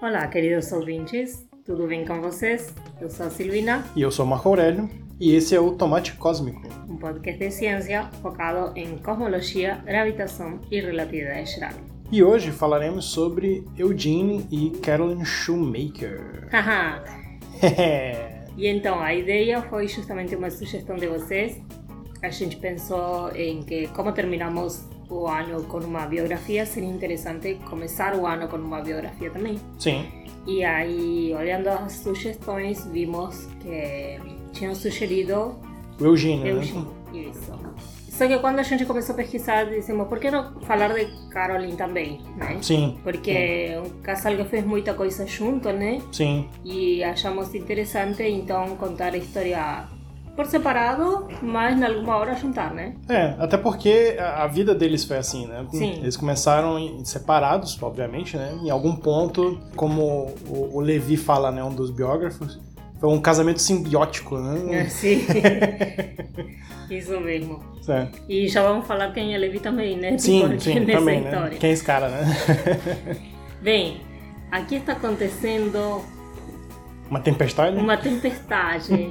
Olá, queridos ouvintes, tudo bem com vocês? Eu sou a Silvina. E eu sou o Marco Aurélio, e esse é o Tomate Cósmico um podcast de ciência focado em cosmologia, gravitação e relatividade geral. E hoje falaremos sobre Eugene e Carolyn Shoemaker. Haha! e então, a ideia foi justamente uma sugestão de vocês. A gente pensou em que, como terminamos o ano com uma biografia, seria interessante começar o ano com uma biografia também. Sim. E aí, olhando as sugestões, vimos que tinham sugerido o Eugênio, Eugênio, né? Isso. Só que quando a gente começou a pesquisar, dissemos, por que não falar de Caroline também, né? Sim. Porque é um casal que fez muita coisa junto, né? Sim. E achamos interessante, então, contar a história por separado, mas em alguma hora juntar, né? É, até porque a vida deles foi assim, né? Sim. Eles começaram separados, obviamente, né? Em algum ponto, como o Levi fala, né? Um dos biógrafos, foi um casamento simbiótico, né? É, sim. Isso mesmo. Certo. E já vamos falar quem é Levi também, né? Sim, Porque sim, também, história. né? Quem é esse cara, né? Bem, aqui está acontecendo... Uma tempestade? Uma tempestade.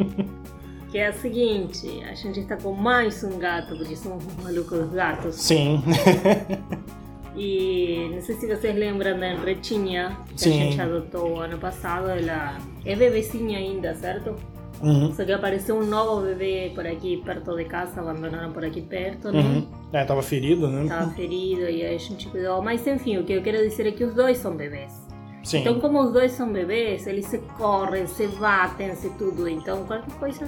Que é a seguinte, a gente está com mais um gato, porque somos malucos dos gatos. Sim. E não sei se vocês lembram da Retinha, que Sim. a gente adotou ano passado. Ela é bebezinha ainda, certo? Uhum. Só que apareceu um novo bebê por aqui perto de casa, abandonaram por aqui perto, né? Uhum. É, tava ferido, né? Tava ferido e aí a gente cuidou. Mas enfim, o que eu quero dizer é que os dois são bebês. Sim. Então, como os dois são bebês, eles se correm, se batem, se tudo. Então, qualquer coisa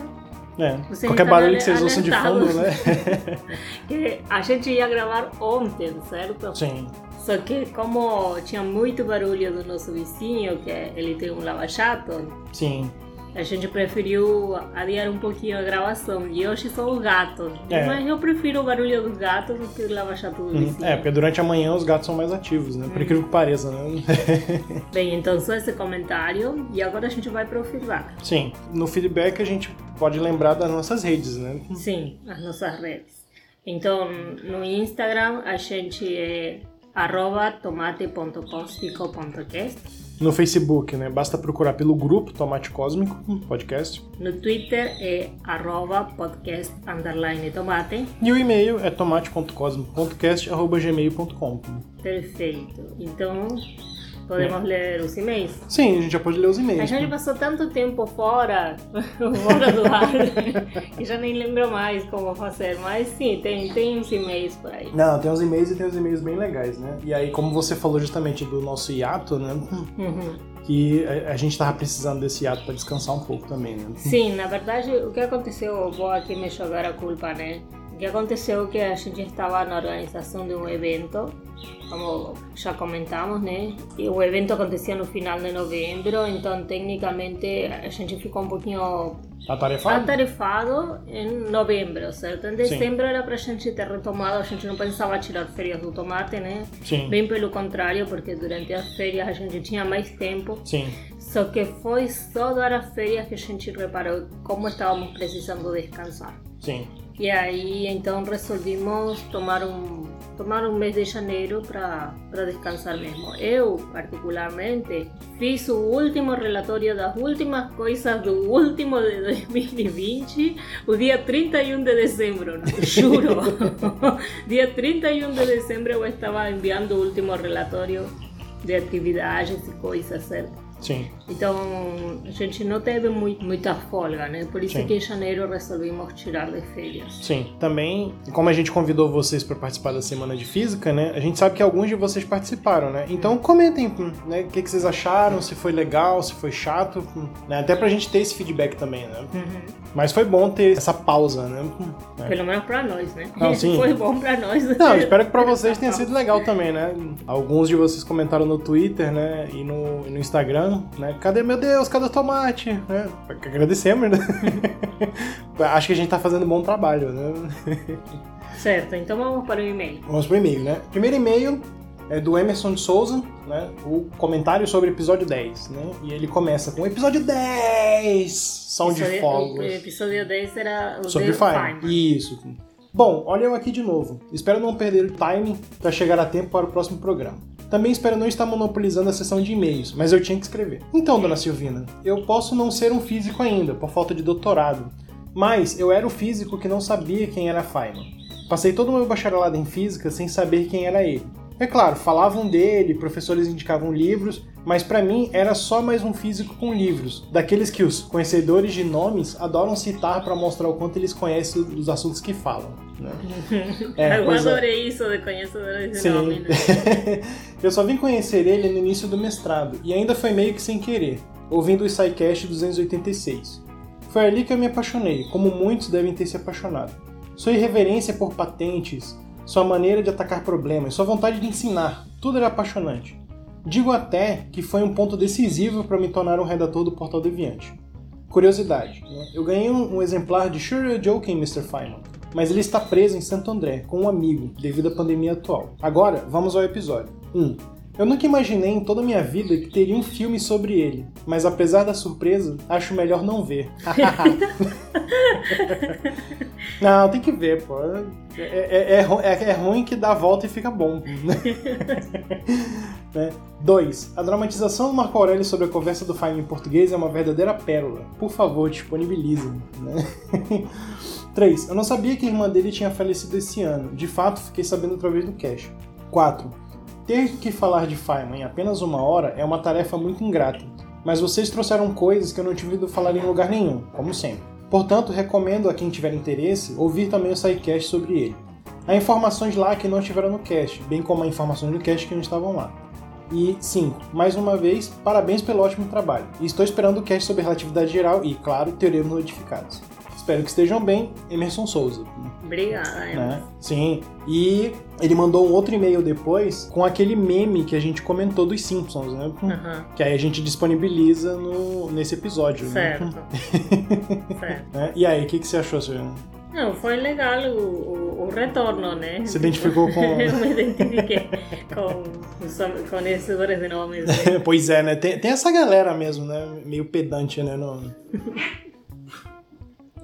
é, qualquer barulho que vocês ouçam de fundo, né? que a gente ia gravar ontem, certo? Sim. Só que como tinha muito barulho do nosso vizinho, que ele tem um lava-jato, Sim. A gente preferiu adiar um pouquinho a gravação. E hoje são os gatos. É. Mas eu prefiro o barulho dos gatos do que o lava-jato do vizinho. É, porque durante a manhã os gatos são mais ativos, né? Por incrível que pareça, né? Bem, então só esse comentário. E agora a gente vai para o feedback. Sim. No feedback a gente pode lembrar das nossas redes, né? Sim, as nossas redes. Então, no Instagram a gente é arroba tomate.cósmico.cast. No Facebook, né? Basta procurar pelo grupo Tomate Cósmico Podcast. No Twitter é arroba podcast underline tomate. E o e-mail é tomate.cosmico.podcast.gmail.com Perfeito. Então, podemos ler os e-mails? Sim, a gente já pode ler os A e-mails. gente passou tanto tempo fora, fora do ar, que já nem lembro mais como fazer. Mas sim, tem, tem uns e-mails por aí. Não, tem uns e-mails e tem uns e-mails bem legais, né? E aí, como você falou justamente do nosso hiato, né? Uhum. Que a, a gente tava precisando desse hiato para descansar um pouco também, né? Sim, na verdade, o que aconteceu, eu vou aqui me jogar a culpa, né? Que aconteceu que a gente estava na organização de um evento, como já comentamos, né? E o evento acontecia no final de novembro, então tecnicamente a gente ficou um pouquinho Atarefado? atarefado em novembro, certo? Em dezembro era para a gente ter retomado, a gente não pensava tirar férias do tomate, né? Sim. Bem pelo contrário, porque durante as férias a gente tinha mais tempo. Sim. Só que foi só dar as férias que a gente reparou como estávamos precisando descansar. Sim. E aí então resolvimos tomar um tomar um mês de janeiro para descansar mesmo. Eu, particularmente, fiz o último relatório das últimas coisas do último de 2020, o dia 31 de dezembro, juro. dia 31 de dezembro eu estava enviando o último relatório de atividades e coisas, certo? Sim. Então a gente não teve muito, muita folga, né? Por isso Sim. que em janeiro resolvimos tirar de férias. Sim. Também, como a gente convidou vocês para participar da semana de física, né? A gente sabe que alguns de vocês participaram, né? Então comentem, né? O que, que vocês acharam, se foi legal, se foi chato, né? Até pra gente ter esse feedback também, né? Mas foi bom ter essa pausa, né? É. Pelo menos pra nós, né? Não, sim. Foi bom pra nós. Não, espero que pra vocês tenha sido legal também, né? Alguns de vocês comentaram no Twitter, né? E no, e no Instagram, né? Cadê, meu Deus, cadê o tomate? Né? Agradecemos, né? Acho que a gente tá fazendo um bom trabalho, né? Certo, então vamos para o e-mail. Vamos pro e-mail, né? Primeiro e-mail é do Emerson de Souza, né? O comentário sobre o episódio 10, né? E ele começa com episódio 10! Som de fogos. O episódio 10 era o Sobre. Feynman. Isso. Bom, olha eu aqui de novo. Espero não perder o timing para chegar a tempo para o próximo programa. Também espero não estar monopolizando a sessão de e-mails, mas eu tinha que escrever. Então, dona Silvina, eu posso não ser um físico ainda, por falta de doutorado, mas eu era o físico que não sabia quem era Feynman. Passei todo o meu bacharelado em física sem saber quem era ele. É claro, falavam dele, professores indicavam livros, mas para mim era só mais um físico com livros, daqueles que os conhecedores de nomes adoram citar para mostrar o quanto eles conhecem dos assuntos que falam. Né? É, Eu é. adorei isso de conhecedores de Sim. nomes. Né? Eu só vim conhecer ele no início do mestrado, e ainda foi meio que sem querer, ouvindo o SciCast 286. Foi ali que eu me apaixonei, como muitos devem ter se apaixonado. Sua irreverência por patentes, sua maneira de atacar problemas, sua vontade de ensinar, tudo era apaixonante. Digo até que foi um ponto decisivo para me tornar um redator do Portal Deviante. Curiosidade, né? eu ganhei um, exemplar de Sure You're Joking, Mr. Feynman, mas ele está preso em Santo André com um amigo devido à pandemia atual. Agora, vamos ao episódio. 1. Um, eu nunca imaginei em toda a minha vida que teria um filme sobre ele, mas apesar da surpresa, acho melhor não ver. não, tem que ver, pô. É, é, é, é, é ruim que dá a volta e fica bom. né? 2. A dramatização do Marco Aurélio sobre a conversa do Feynman em português é uma verdadeira pérola. Por favor, disponibilize. Né? 3. Eu não sabia que a irmã dele tinha falecido esse ano. De fato, fiquei sabendo através do cash. 4. Ter que falar de Feynman em apenas uma hora é uma tarefa muito ingrata, mas vocês trouxeram coisas que eu não tive ouvido falar em lugar nenhum, como sempre. Portanto, recomendo a quem tiver interesse ouvir também o SciCast sobre ele. Há informações lá que não estiveram no cast, bem como há informações no cast que não estavam lá. E 5. Mais uma vez, parabéns pelo ótimo trabalho. E estou esperando o cast sobre relatividade geral e, claro, teoremas modificados. Espero que estejam bem, Emerson Souza. Obrigada, Emerson. Né? Sim. E ele mandou um outro e-mail depois com aquele meme que a gente comentou dos Simpsons, né? Uhum. Que aí a gente disponibiliza no, nesse episódio. Certo. Né? certo. É, e aí, o que, que você achou, Silvana? Não, foi legal o, o, o, retorno, né? Se identificou com. Eu me identifiquei com os conhecedores de nomes. Né? pois é, né? Tem, tem essa galera mesmo, né? Meio pedante, né? No...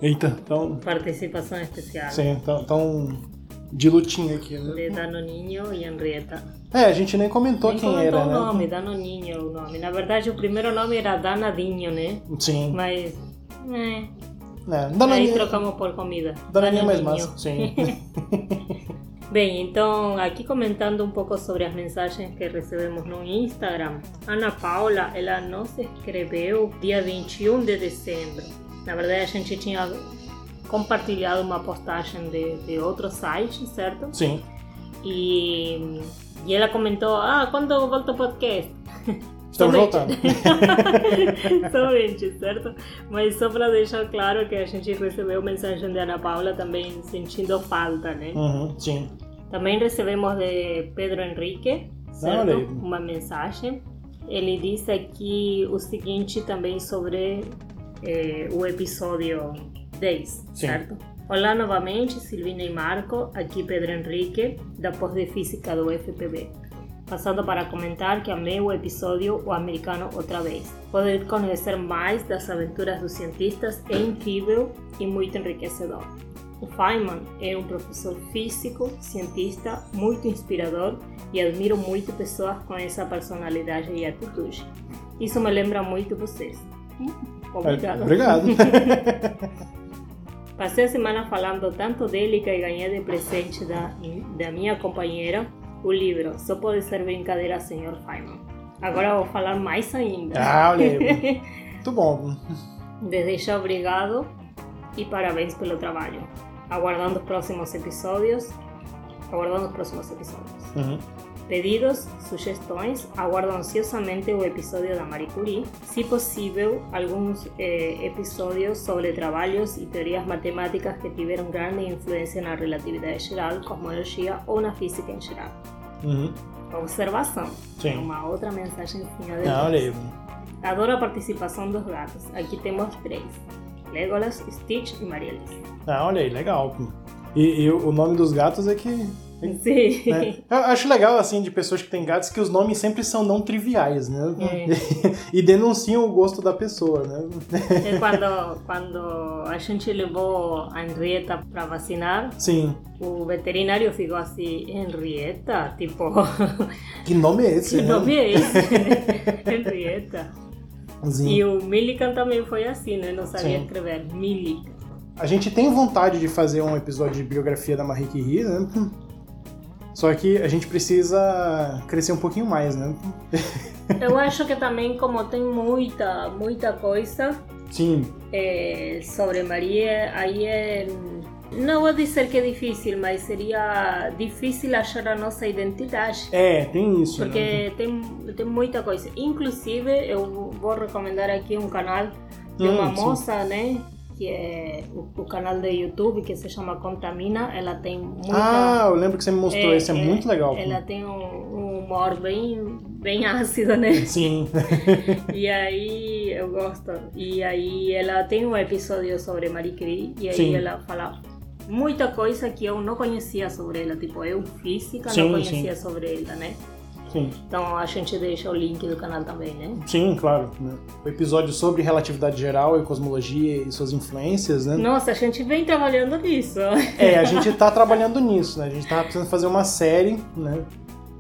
Eita, então. Participação especial. Sim, então, então de lutinha aqui, né? De Danoninho e Henrietta. É, a gente nem comentou nem quem comentou era, o né? nome, Danoninho o nome. Na verdade, o primeiro nome era Danadinho, né? Sim. Mas, é... É, Danoninho... Aí trocamos por comida. Danoninho é mais massa, sim. Bem, então aqui comentando um pouco sobre as mensagens que recebemos no Instagram. Ana Paula, ela nos escreveu dia 21 de dezembro. Na verdade, a gente tinha compartilhado uma postagem de, de outro site, certo? Sim. E, e ela comentou: Ah, quando volta o podcast? Estamos voltando. Somente, certo? Mas só para deixar claro que a gente recebeu mensagem de Ana Paula também sentindo falta, né? Uhum, sim. Também recebemos de Pedro Henrique, certo? Uma mensagem. Ele disse aqui o seguinte também sobre eh, o episódio 10, Sim. certo? Olá novamente, Silvina e Marco, aqui Pedro Henrique, da pós de Física do FPB. Passando para comentar que amei o episódio O Americano outra vez. Poder conhecer mais das aventuras dos cientistas é incrível e muito enriquecedor. O Feynman é um professor físico, cientista muito inspirador e admiro muito pessoas com essa personalidade e atitude. Isso me lembra muito vocês. Obrigado. Obrigado. Passei a semana falando tanto dele que ganhei de presente da, da minha companheira o livro Só Pode Ser Brincadeira, Sr. Feynman. Agora vou falar mais ainda. Ah, olha Muito bom. Desde já, obrigado e parabéns pelo trabalho. Aguardando os próximos episódios. Aguardando os próximos episódios. Uhum. Pedidos, sugestões, aguardo ansiosamente o episódio da Marie Curie, se possível, alguns eh, episódios sobre trabalhos e teorias matemáticas que tiveram grande influência na relatividade geral, cosmologia ou na física em geral. Uhum. Observação. Sim. Uma outra mensagem final de Não, olha Adoro a participação dos gatos. Aqui temos três. Legolas, Stitch e Maria Alice. Ah, olha aí, legal. E, e, o nome dos gatos é que Sim. Né? Eu acho legal, assim, de pessoas que têm gatos, que os nomes sempre são não triviais, né? É. e denunciam o gosto da pessoa, né? É quando, quando a gente levou a Henrietta para vacinar, Sim. o veterinário ficou assim, Henrietta? Tipo, Que nome é esse? que né? nome é esse? Henrietta. Sim. E o Millikan também foi assim, né? Não sabia Sim. escrever. Millikan. A gente tem vontade de fazer um episódio de biografia da Marie Curie, né? Só que a gente precisa crescer um pouquinho mais, né? Eu acho que também, como tem muita, muita coisa Sim, eh, sobre Maria, aí é. Não vou dizer que é difícil, mas seria difícil achar a nossa identidade. é, tem isso. né? Porque tem, tem muita coisa. Inclusive, eu vou recomendar aqui um canal de Hum, uma sim. moça, né? Que é o, o canal de YouTube que se chama Contamina. Ela tem muita. Ah, eu lembro que você me mostrou, esse é, muito legal. Ela tem um, um humor bem, bem ácido, né? Sim, E aí eu gosto. E aí ela tem um episódio sobre Marie Curie e aí Sim. ela fala muita coisa que eu não conhecia sobre ela. Tipo, eu física Sim, não conhecia sim. sobre ela, né? Sim, Então a gente deixa o link do canal também, né? sim, claro. né? O episódio sobre relatividade geral e cosmologia e suas influências, né? Nossa, a gente vem trabalhando nisso. É, a gente tá trabalhando nisso, né? A gente tava precisando fazer uma série, né?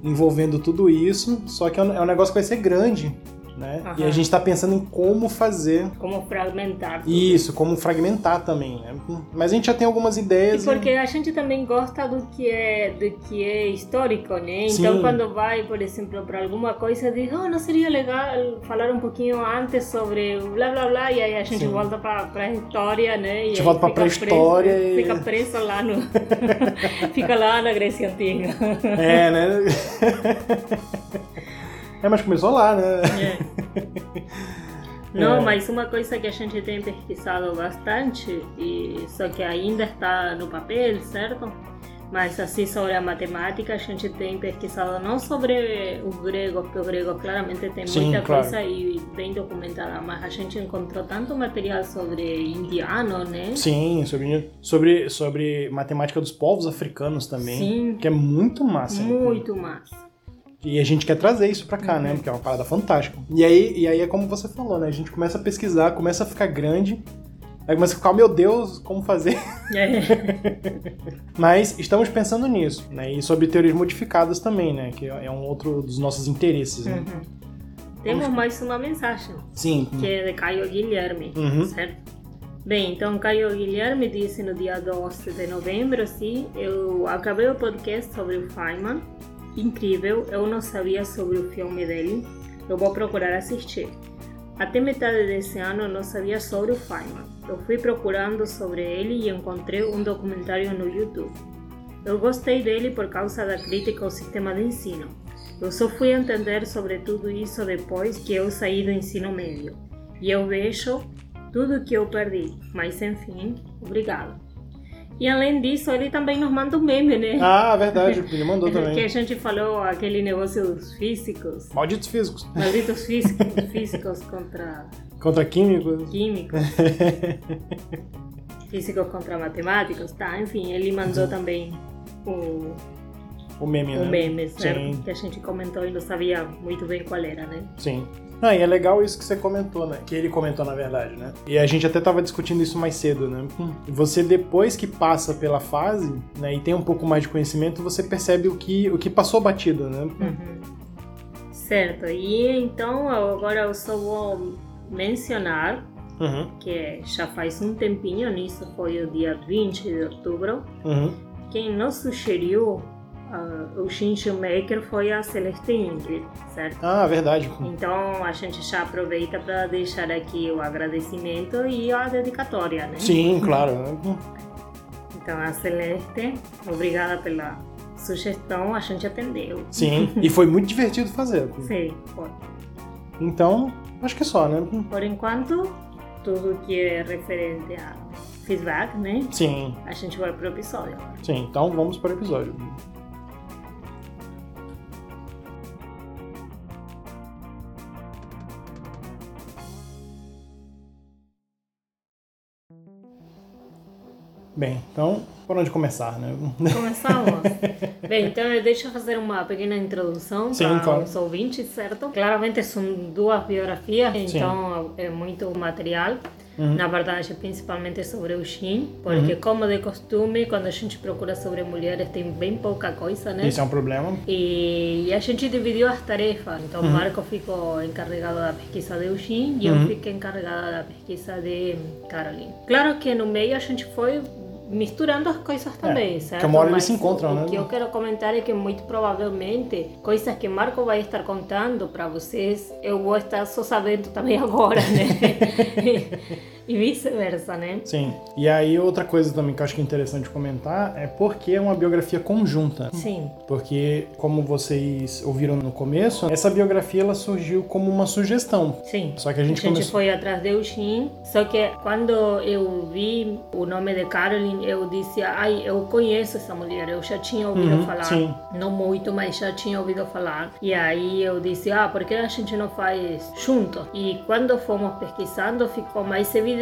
Envolvendo tudo isso, só que é um é um negócio que vai ser grande, né? E a gente tá pensando em como fazer Como fragmentar. tudo. isso, como fragmentar também, né? Mas a gente já tem algumas E ideias. porque a gente também gosta do que é do que é histórico, né? Então Sim. quando vai, por exemplo, para alguma coisa, diz, oh, não seria legal falar um pouquinho antes sobre blá blá blá, e aí a gente Sim. volta para a história, né? E gente aí volta pra fica pré-história e- Fica preso lá no. fica lá na Grécia Antiga. É, né? é, mas começou lá, né? Não, É. mas uma coisa que a gente tem pesquisado bastante, e só que ainda está no papel, certo? Mas assim sobre a matemática, a gente tem pesquisado não sobre os gregos, porque os gregos claramente tem Sim, muita claro. coisa e bem documentada, mas a gente encontrou tanto material sobre indiano, né? Sim, sobre, sobre, sobre matemática dos povos africanos também. Sim. Que é muito massa. né? Muito massa. E a gente quer trazer isso pra cá, né? Porque é uma parada fantástica. E aí, e aí é como você falou, né? A gente começa a pesquisar, começa a ficar grande. Aí começa a ficar, meu Deus, como fazer? É. Mas estamos pensando nisso, né? E sobre teorias modificadas também, né? Que é um outro dos nossos interesses, né? Uhum. Temos mais uma mensagem. Sim. que é de Caio Guilherme, Uhum. certo? Bem, então Caio Guilherme disse no dia 12 de novembro, sim, eu acabei o podcast sobre o Feynman, incrível, eu não sabia sobre o filme dele, eu vou procurar assistir. Até metade desse ano eu não sabia sobre o Feynman. Eu fui procurando sobre ele e encontrei um documentário no YouTube. Eu gostei dele por causa da crítica ao sistema de ensino. Eu só fui entender sobre tudo isso depois que eu saí do ensino médio. E eu vejo tudo que eu perdi. Mas enfim, obrigado. E além disso, ele também nos manda um meme, né? Ah, verdade, ele mandou que a também. gente falou aquele negócio dos físicos. Malditos físicos. Malditos físicos, físicos contra Contra químicos. químicos. físicos contra matemáticos, tá? Enfim, ele mandou também o, O meme, o né? meme, certo? Sim. Que a gente comentou e não sabia muito bem qual era, né? Sim. Ah, e é legal isso que você comentou, né? Que ele comentou, na verdade, né? E a gente até tava discutindo isso mais cedo, né? Você, depois que passa pela fase, né, e tem um pouco mais de conhecimento, você percebe o que, o que passou batido, né? Uhum. Certo, e então agora eu só vou mencionar Uhum, que já faz um tempinho, nisso foi o dia 20 de outubro, uhum. quem nos sugeriu ah, o Shinju Maker foi a Celeste Ingrid, certo? Ah, verdade. Então a gente já aproveita para deixar aqui o agradecimento e a dedicatória, né? Sim, claro. Então a Celeste, obrigada pela sugestão, a gente atendeu. Sim, e foi muito divertido fazer. Sim, foi. Então, acho que é só, né? Por enquanto, tudo que é referente a feedback, né? Sim, A gente vai pro episódio. sim. Então vamos para o episódio. Bem, então, por onde começar, né? Começamos. Bem, então deixa eu fazer uma pequena introdução Sim, para claro. os ouvintes, certo? Claramente são duas biografias, então é muito material. Uhum. Na verdade, principalmente sobre o Shin, porque como de costume, quando a gente procura sobre mulheres tem bem pouca coisa, né? Isso é um problema. E a gente dividiu as tarefas. Então, Uhum. Marco ficou encarregado da pesquisa de Eugene e Uhum. eu fiquei encarregada da pesquisa de Caroline. Claro que no meio a gente foi misturando as coisas também, certo? que uma hora eles se encontram, o né? que eu quero comentar é que muito provavelmente coisas que Marco vai estar contando para vocês, eu vou estar só sabendo também agora, né? E vice-versa, né? Sim. E aí, outra coisa também que eu acho que é interessante comentar é porque é uma biografia conjunta. Sim. Porque, como vocês ouviram no começo, essa biografia ela surgiu como uma sugestão. Sim. Só que a gente, A gente começou. foi atrás de Eugene, só que quando eu vi o nome de Caroline, eu disse, ai, eu conheço essa mulher, eu já tinha ouvido Uhum, falar. sim. Não muito, mas já tinha ouvido falar. E aí eu disse, ah, por que a gente não faz junto? E quando fomos pesquisando, ficou mais evidente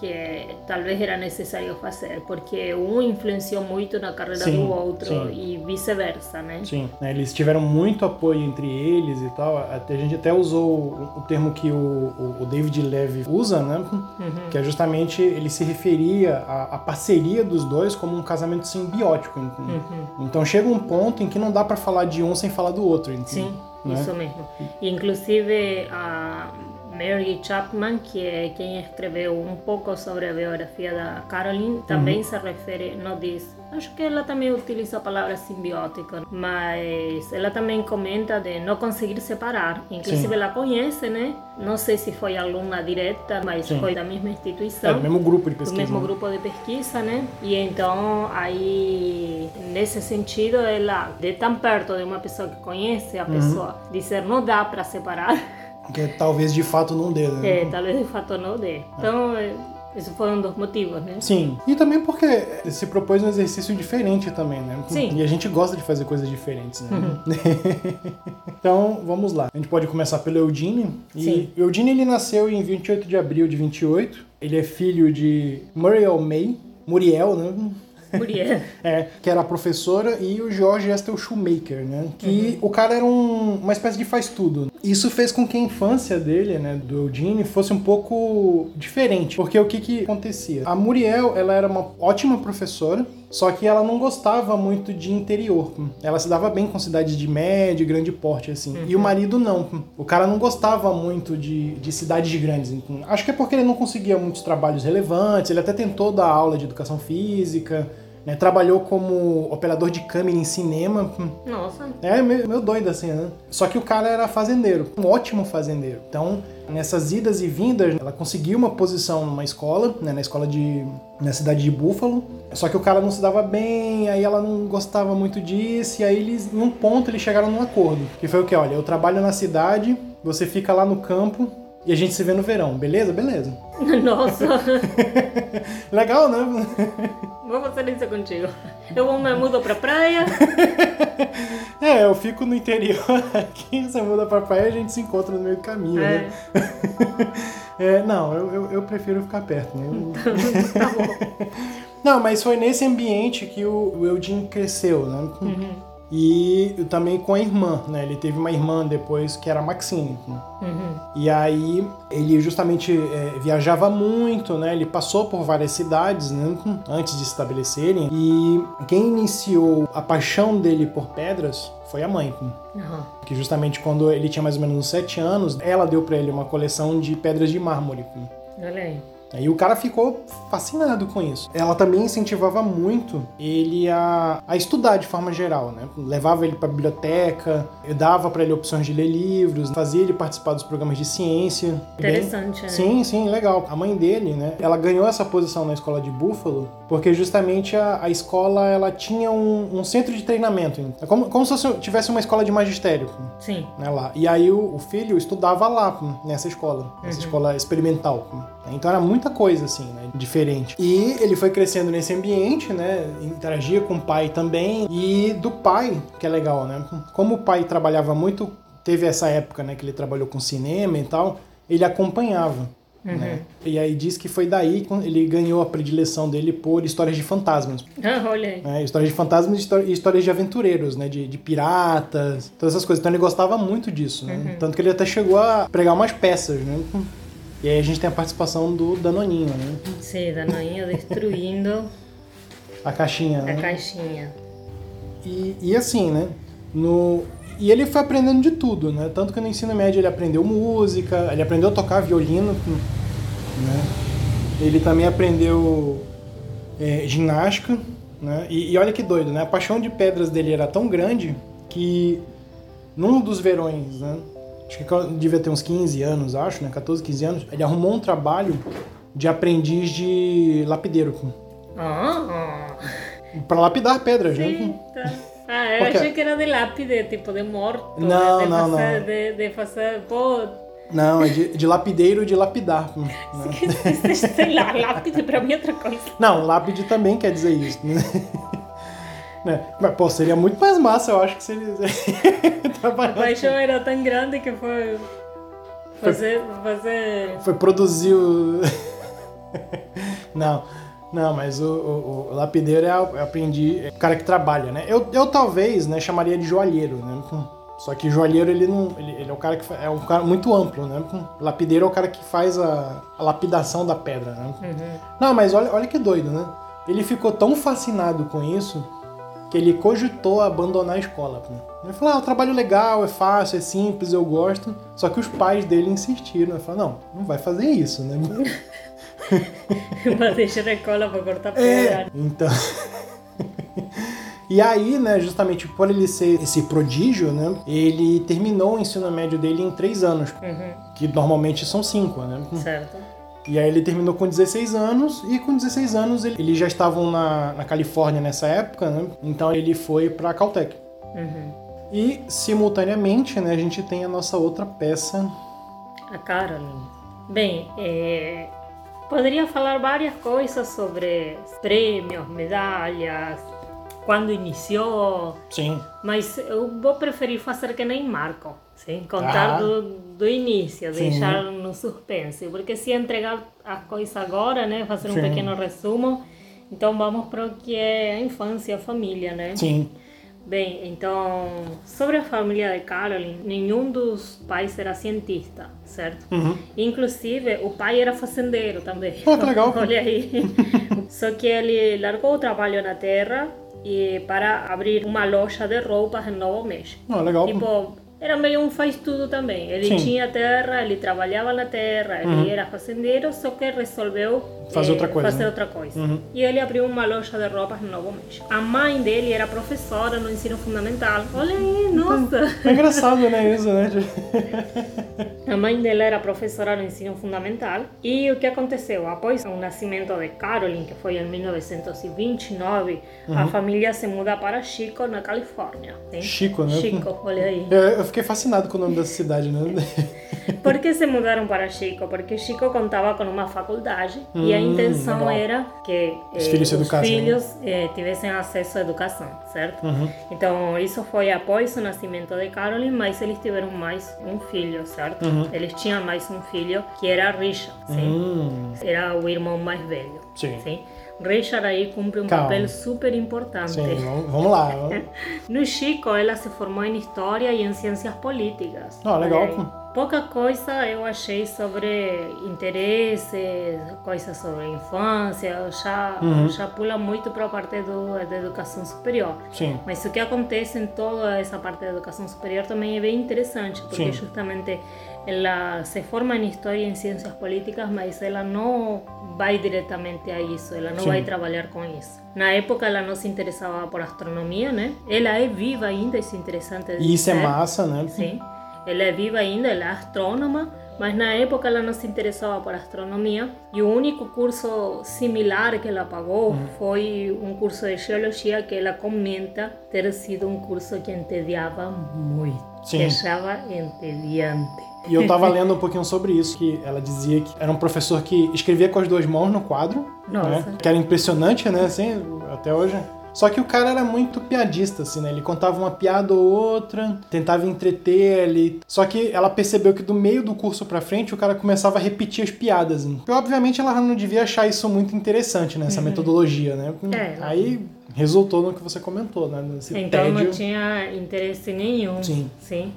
que talvez era necessário fazer, porque um influenciou muito na carreira Sim, do outro sim. e vice-versa, né? Sim, né, eles tiveram muito apoio entre eles e tal. A gente até usou o, termo que o, David Levy usa, né? Uhum. Que é justamente ele se referia à, à parceria dos dois como um casamento simbiótico. ent- Uhum. Então chega um ponto em que não dá pra falar de um sem falar do outro. ent- Sim, né? isso mesmo. Inclusive a Mary Chapman, que é quem escreveu um pouco sobre a biografia da Caroline, também se refere, não diz, acho que ela também utiliza a palavra simbiótica, mas ela também comenta de não conseguir separar. Inclusive Sim. ela conhece, né? Não sei se foi aluna direta, mas Sim. foi da mesma É, instituição do mesmo grupo de do pesquisa. mesmo né? grupo de pesquisa, né? E então aí nesse sentido ela de tão perto de uma pessoa que conhece a pessoa dizer não dá para separar, Que talvez de fato não dê, né? é, talvez de fato não dê. Então é, isso foi um dos motivos, né? Sim. E também porque se propôs um exercício diferente também, né? Sim. Uhum. E a gente gosta de fazer coisas diferentes, né? então, vamos lá. A gente pode começar pelo Eugene. E Sim. Eugene, ele nasceu em 28 de abril de 28. Ele é filho de Muriel May. Muriel, né? Muriel. É, que era a professora, e o George Estel Shoemaker, né? Que o cara era um- uma espécie de faz-tudo. Isso fez com que a infância dele, né, do Eugene, fosse um pouco diferente. Porque o que que acontecia? A Muriel, ela era uma ótima professora, só que ela não gostava muito de interior. Ela se dava bem com cidades de médio e grande porte, assim. E o marido não. O cara não gostava muito de, de cidades grandes. Então, Acho que é porque ele não conseguia muitos trabalhos relevantes. Ele até tentou dar aula de educação física. Né? Trabalhou como operador de câmera em cinema. Nossa. É meio, meio doido assim, né? Só que o cara era fazendeiro, um ótimo fazendeiro. Então, nessas idas e vindas, ela conseguiu uma posição numa escola, né? na escola de. na cidade de Buffalo. Só que o cara não se dava bem, aí ela não gostava muito disso, e aí eles, em um ponto, eles chegaram num acordo. Que foi o que? Olha, eu trabalho na cidade, você fica lá no campo. E a gente se vê no verão, beleza? Beleza. Nossa. Legal, né? Vou fazer isso contigo. Eu vou me mudo pra praia. É, eu fico no interior aqui, você muda pra praia e a gente se encontra no meio do caminho, É. né? É, não, eu, eu, eu prefiro ficar perto, né? Eu- Tá bom. Não, mas foi nesse ambiente que o, o Eugene cresceu, né? E também com a irmã, né? Ele teve uma irmã depois que era Maxine. né? Uhum. E aí ele justamente é, viajava muito, né? Ele passou por várias cidades, né? Antes de se estabelecerem. E quem iniciou a paixão dele por pedras foi a mãe. Aham. Que justamente quando ele tinha mais ou menos uns 7 anos, ela deu pra ele uma coleção de pedras de mármore. Olha aí. E o cara ficou fascinado com isso. Ela também incentivava muito ele a, a estudar de forma geral, né? Levava ele pra biblioteca, dava pra ele opções de ler livros, fazia ele participar dos programas de ciência. Interessante, né? Sim, sim, legal. A mãe dele, né? Ela ganhou essa posição na escola de Buffalo porque justamente a, a escola ela tinha um, um centro de treinamento. É como, como se tivesse uma escola de magistério Sim. né, lá. E aí o, o filho estudava lá, nessa escola, nessa escola experimental. Então era muita coisa, assim, né, diferente. E ele foi crescendo nesse ambiente, né, interagia com o pai também. E do pai, que é legal, né, como o pai trabalhava muito, teve essa época, né, que ele trabalhou com cinema e tal, ele acompanhava. Uhum. Né? E aí diz que foi daí que ele ganhou a predileção dele por histórias de fantasmas. Ah, olha aí. É, histórias de fantasmas e histórias de aventureiros, né? De, de, piratas, todas essas coisas. Então ele gostava muito disso, né? Uhum. Tanto que ele até chegou a pregar umas peças, né? E aí a gente tem a participação do Danoninho, né? Sim, Danoninho destruindo... a caixinha, né? A caixinha. E, e assim, né? No, e ele foi aprendendo de tudo, né? Tanto que no ensino médio ele aprendeu música, ele aprendeu a tocar violino, né? Ele também aprendeu é, ginástica, né? E, e, olha que doido, né? A paixão de pedras dele era tão grande que num dos verões, né? Acho que devia ter uns 15 anos, acho, né? 14, 15 anos. Ele arrumou um trabalho de aprendiz de lapideiro. Ah! Para lapidar pedras, né? Sim, né? Tá. Ah, eu Porque... achei que era de lápide, tipo de morto. Não, de não, fazer, não. De, de fazer, pô... Não, é de, de lapideiro de lapidar. Né? Sei lá, lápide pra mim é outra coisa. Não, lápide também quer dizer isso. Né? né? Mas, pô, seria muito mais massa, eu acho que se ele A paixão era tão grande que foi fazer... fazer... Foi produzir o... Não... Não, mas o, o, o lapideiro é, eu aprendi, é o cara que trabalha, né? Eu, eu talvez, né, chamaria de joalheiro, né? Só que joalheiro ele não, ele, ele, é o cara que é um cara muito amplo, né? Lapideiro é o cara que faz a, a lapidação da pedra, né? Uhum. Não, mas olha, olha que doido, né? Ele ficou tão fascinado com isso que ele cogitou abandonar a escola. Ele falou: ah, o trabalho legal, é fácil, é simples, eu gosto. Só que os pais dele insistiram. Ele falou: não, não vai fazer isso, né? Vai deixar a cola para cortar pedra. É, então. E aí, né, justamente por ele ser esse prodígio, né, ele terminou o ensino médio dele em três anos, uhum. que normalmente são cinco, né? Certo. E aí ele terminou com 16 anos, e com 16 anos ele, eles já estavam na, na Califórnia nessa época, né? Então ele foi pra Caltech. Uhum. E, simultaneamente, né, a gente tem a nossa outra peça. A Caroline. Bem, é, Poderia falar várias coisas sobre prêmios, medalhas, quando iniciou. Sim. Mas eu vou preferir fazer que nem Marco. Sim? Contar ah. do, do início, Sim. deixar no suspense. Porque se entregar as coisas agora, né? Fazer um Sim. pequeno resumo. Então vamos para o que é a infância, a família, né? Sim. Bem, então, sobre a família de Caroline, nenhum dos pais era cientista, certo? Uhum. Inclusive, o pai era fazendeiro também. Oh, que legal! Olha aí. Só que ele largou o trabalho na terra e para abrir uma loja de roupas em Novo México. Oh, legal. Tipo, era meio um faz tudo também. Ele Sim. tinha terra, ele trabalhava na terra, ele uhum. era fazendeiro, só que resolveu fazer outra coisa. Fazer né? outra coisa. Uhum. E ele abriu uma loja de roupas no Novo México. A mãe dele era professora no ensino fundamental. Olha aí, nossa! É engraçado, né, isso, né? A mãe dela era professora no ensino fundamental. E o que aconteceu? Após o nascimento de Caroline, que foi em 1929, uhum. a família se muda para Chico, na Califórnia. Sim? Chico, né? Chico, olha aí. Eu, eu fiquei fascinado com o nome dessa cidade, né? Por que se mudaram para Chico? Porque Chico contava com uma faculdade hum, e a hum, intenção legal. era que os eh, filhos, os filhos eh, tivessem acesso à educação, certo? Uhum. Então, isso foi após o nascimento de Caroline, mas eles tiveram mais um filho, certo? Uhum. Eles tinham mais um filho que era Richard, sim? Hum. Era o irmão mais velho, sim? sim? Richard aí cumpre um Calma. papel super importante. Sim, vamos lá. no Chico, ela se formou em História e em Ciências Políticas. Ah, legal pouca coisa eu achei sobre interesses, coisas sobre infância, já, uhum. já pula muito para a parte do, da educação superior. Sim. Mas o que acontece em toda essa parte da educação superior também é bem interessante, porque Sim. justamente ela se forma em História e em Ciências Políticas, mas ela não vai diretamente a isso, ela não Sim. vai trabalhar com isso. Na época ela não se interessava por astronomia, né? Ela é viva ainda, isso é interessante. E isso é massa, né? Sim. Ela é viva ainda, ela é astrônoma, mas na época ela não se interessava por astronomia e o único curso similar que ela pagou uhum. foi um curso de geologia que ela comenta ter sido um curso que entediava muito, Sim. que achava entediante. E eu estava lendo um pouquinho sobre isso, que ela dizia que era um professor que escrevia com as duas mãos no quadro, né? que era impressionante, né, assim, até hoje Só que o cara era muito piadista, assim, né? Ele contava uma piada ou outra, tentava entreter ali. Só que ela percebeu que do meio do curso pra frente o cara começava a repetir as piadas. Né? E, obviamente ela não devia achar isso muito interessante, né? Essa uhum. metodologia, né? É, Aí resultou no que você comentou, né? Nesse então tédio. não tinha interesse nenhum. Sim. Sim.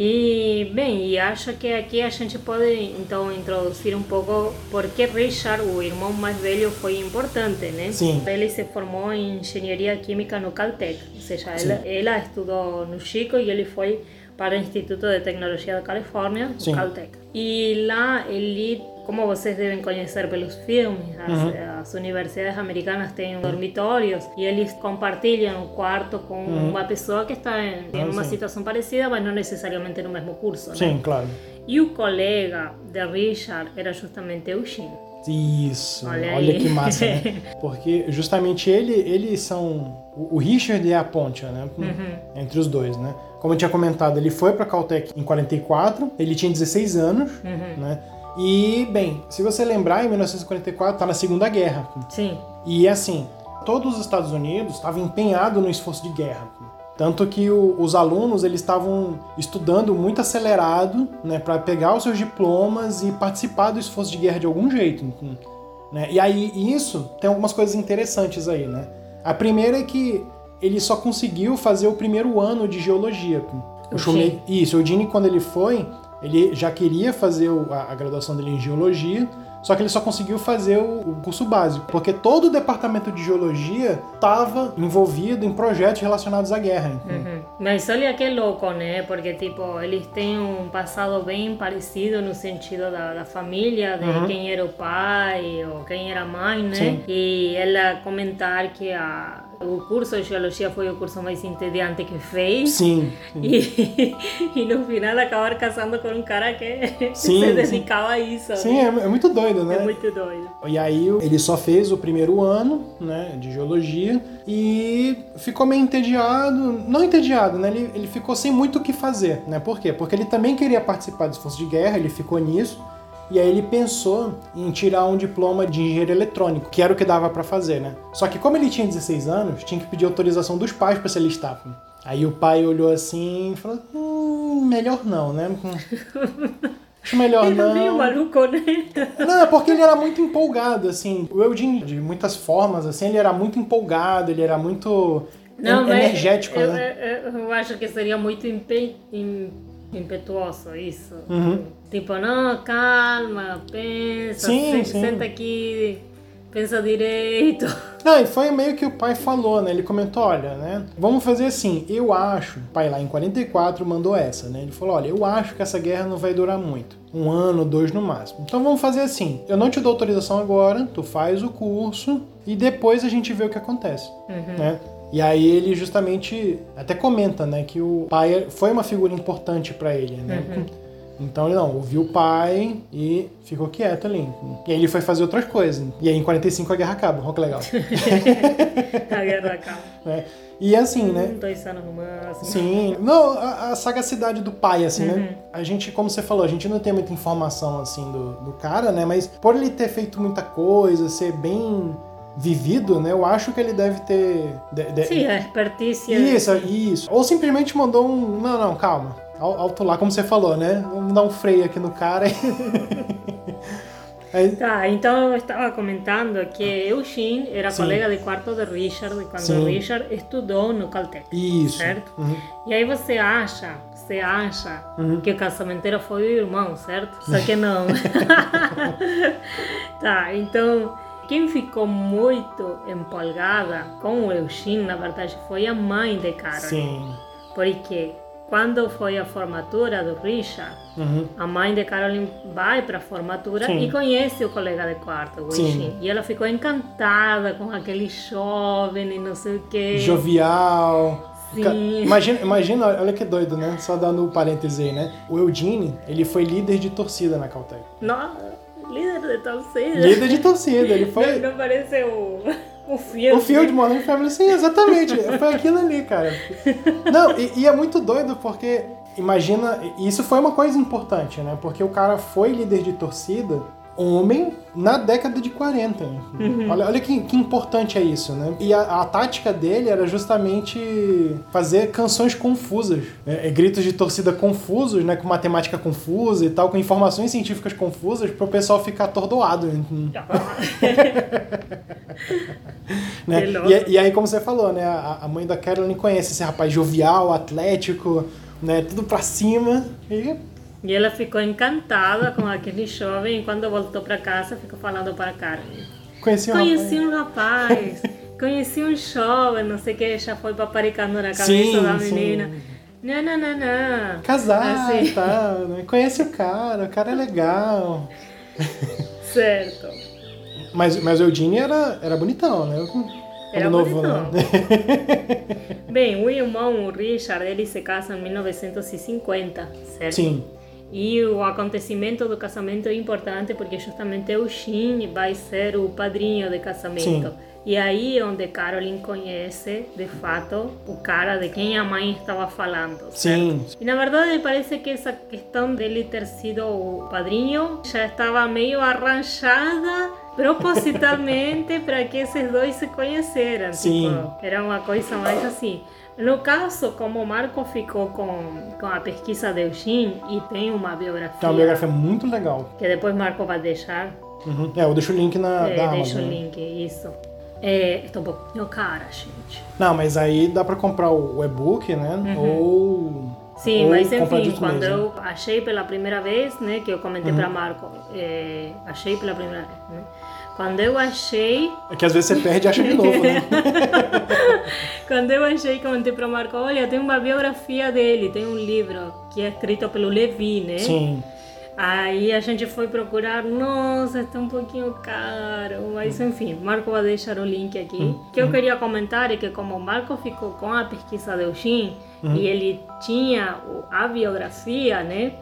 E, bem, e acho que aqui a gente pode então introduzir um pouco por que Richard, o irmão mais velho, foi importante, né? Sim. Ele se formou em engenharia química no Caltech, ou seja, ela, ela estudou no Chico e ele foi para o Instituto de Tecnologia da Califórnia, o Caltech. E lá ele como vocês devem conhecer pelos filmes, as, uhum. as universidades americanas têm dormitórios e eles compartilham o quarto com uhum. uma pessoa que está em, em ah, uma sim. situação parecida, mas não necessariamente no mesmo curso. Sim, né? claro. E o colega de Richard era justamente Eugene. Isso, olha, olha que massa, né? Porque justamente ele, eles são. O Richard é a ponte, né? Uhum. Entre os dois, né? Como eu tinha comentado, ele foi para Caltech em 44, ele tinha 16 anos, uhum. né? E, bem, se você lembrar, em 1944 tá na Segunda Guerra. Sim. E assim, todos os Estados Unidos estavam empenhados no esforço de guerra. Tanto que o, os alunos eles estavam estudando muito acelerado, né, para pegar os seus diplomas e participar do esforço de guerra de algum jeito. Né? E aí isso tem algumas coisas interessantes aí, né? A primeira é que ele só conseguiu fazer o primeiro ano de geologia. O Schumei, isso, o Dini quando ele foi, ele já queria fazer a, graduação dele em geologia, só que ele só conseguiu fazer o, curso básico, porque todo o departamento de geologia estava envolvido em projetos relacionados à guerra. Uhum. Mas olha que louco, né? Porque, tipo, eles têm um passado bem parecido no sentido da, da família, de uhum. quem era o pai ou quem era a mãe, né? Sim. E ela comentar que a o curso de geologia foi o curso mais entediante que fez. Sim. sim. E, e no final acabar casando com um cara que sim, se dedicava sim. a isso. Sim, é, é, muito doido, né? É muito doido. E aí ele só fez o primeiro ano, né, de geologia e ficou meio entediado, não entediado, né? Ele, ele ficou sem muito o que fazer, né? Por quê? Porque ele também queria participar do esforço de guerra, ele ficou nisso. E aí ele pensou em tirar um diploma de engenheiro eletrônico, que era o que dava para fazer, né? Só que como ele tinha 16 anos, tinha que pedir autorização dos pais para se alistar. Aí o pai olhou assim e falou: hum, melhor não, né? Acho melhor ele não. meio maluco, né? Não, é porque ele era muito empolgado, assim. O Eugene, de muitas formas, assim, ele era muito empolgado, ele era muito não, energético, eu, né? Eu, eu, acho que seria muito impetuoso isso. Uhum. Tipo, não, calma, pensa, sim, sim. senta aqui, pensa direito. Ah, e foi meio que o pai falou, né? Ele comentou, olha, né? Vamos fazer assim, eu acho, o pai lá em 44 mandou essa, né? Ele falou, olha, eu acho que essa guerra não vai durar muito. Um ano, dois no máximo. Então vamos fazer assim, eu não te dou autorização agora, tu faz o curso e depois a gente vê o que acontece, uhum. né? E aí ele justamente até comenta, né, que o pai foi uma figura importante para ele, né? Uhum. Então ele não, ouviu o pai e ficou quieto ali. E aí ele foi fazer outras coisas. E aí em 45 a guerra acaba. Olha que legal. a guerra acaba. É. E assim, né? hum, né? Dois anos no máximo. Sim. Não, a, a, sagacidade do pai, assim, né? uhum. né? A gente, como você falou, a gente não tem muita informação, assim, do, do cara, né? Mas por ele ter feito muita coisa, ser bem vivido, né? Eu acho que ele deve ter. De, de... Sim, a expertise. Isso, isso. Ou simplesmente mandou um. Não, não, calma. Alto lá, como você falou, né? Vamos dar um freio aqui no cara. Aí... Tá, então eu estava comentando que Eugene era Sim. colega de quarto de Richard quando Sim. Richard estudou no Caltech. Isso. Certo? Uhum. E aí você acha, você acha uhum. que o casamenteiro foi o irmão, certo? Só que não. tá, então quem ficou muito empolgada com o Eugene, na verdade, foi a mãe de Carol. Sim. Porque quando foi a formatura do Richard, uhum. a mãe de Caroline vai para a formatura Sim. e conhece o colega de quarto, o. E ela ficou encantada com aquele jovem e não sei o quê. Jovial. Sim. Imagina, imagina, olha que doido, né? Só dando um parêntese aí, né? O Eugene, ele foi líder de torcida na Caltech. Nossa. Líder de torcida. Líder de torcida, ele foi. Não, não parece o. Field. O Field Modern Family, sim, exatamente. foi aquilo ali, cara. Não, e, e, é muito doido porque, imagina, isso foi uma coisa importante, né? Porque o cara foi líder de torcida homem na década de 40. Uhum. Olha, olha que, que, importante é isso, né? E a, a, tática dele era justamente fazer canções confusas, né? É, gritos de torcida confusos, né? Com matemática confusa e tal, com informações científicas confusas, para o pessoal ficar atordoado. né? E, e, aí, como você falou, né? A, a mãe da Carolyn conhece esse rapaz jovial, atlético, né? Tudo pra cima e e ela ficou encantada com aquele jovem e quando voltou para casa ficou falando para a Carmen. Conheci um Conheci rapaz. um rapaz, conheci um jovem, não sei o que, já foi paparicando na cabeça sim, da menina. Sim. Não, não, não, não. Casar assim. né? Conhece o cara, o cara é legal. Certo. Mas, mas o Eugene era, era bonitão, né? Era novo, bonitão. Né? Bem, o irmão, o Richard, ele se casa em 1950, certo? Sim. E o acontecimento do casamento é importante porque justamente o Shin vai ser o padrinho de casamento. Sim. E aí é onde Carolyn conhece, de fato, o cara de quem a mãe estava falando. Certo? Sim. E na verdade parece que essa questão dele ter sido o padrinho já estava meio arranjada propositalmente para que esses dois se conheceram. Sim. Tipo, era uma coisa mais assim. No caso, como o Marco ficou com, com a pesquisa de Eugene e tem uma biografia. Tem uma biografia muito legal. Que depois Marco vai deixar. Uhum. É, eu deixo o link na é, da deixo o né? link, isso. É, estou um pouquinho cara, gente. Não, mas aí dá para comprar o e-book, né? Uhum. Ou. Sim, ou mas enfim, quando mesmo. eu achei pela primeira vez, né, que eu comentei uhum. para Marco, é, achei pela primeira vez, né? Quando eu achei. É que às vezes você perde e acha de novo, né? Quando eu achei, comentei para o Marco: olha, tem uma biografia dele, tem um livro que é escrito pelo Levi, né? Sim. Aí a gente foi procurar, nossa, está um pouquinho caro, mas enfim, Marco vai deixar o link aqui. Uhum. O que eu queria comentar é que como o Marco ficou com a pesquisa do Shin uhum. e ele tinha a biografia, né?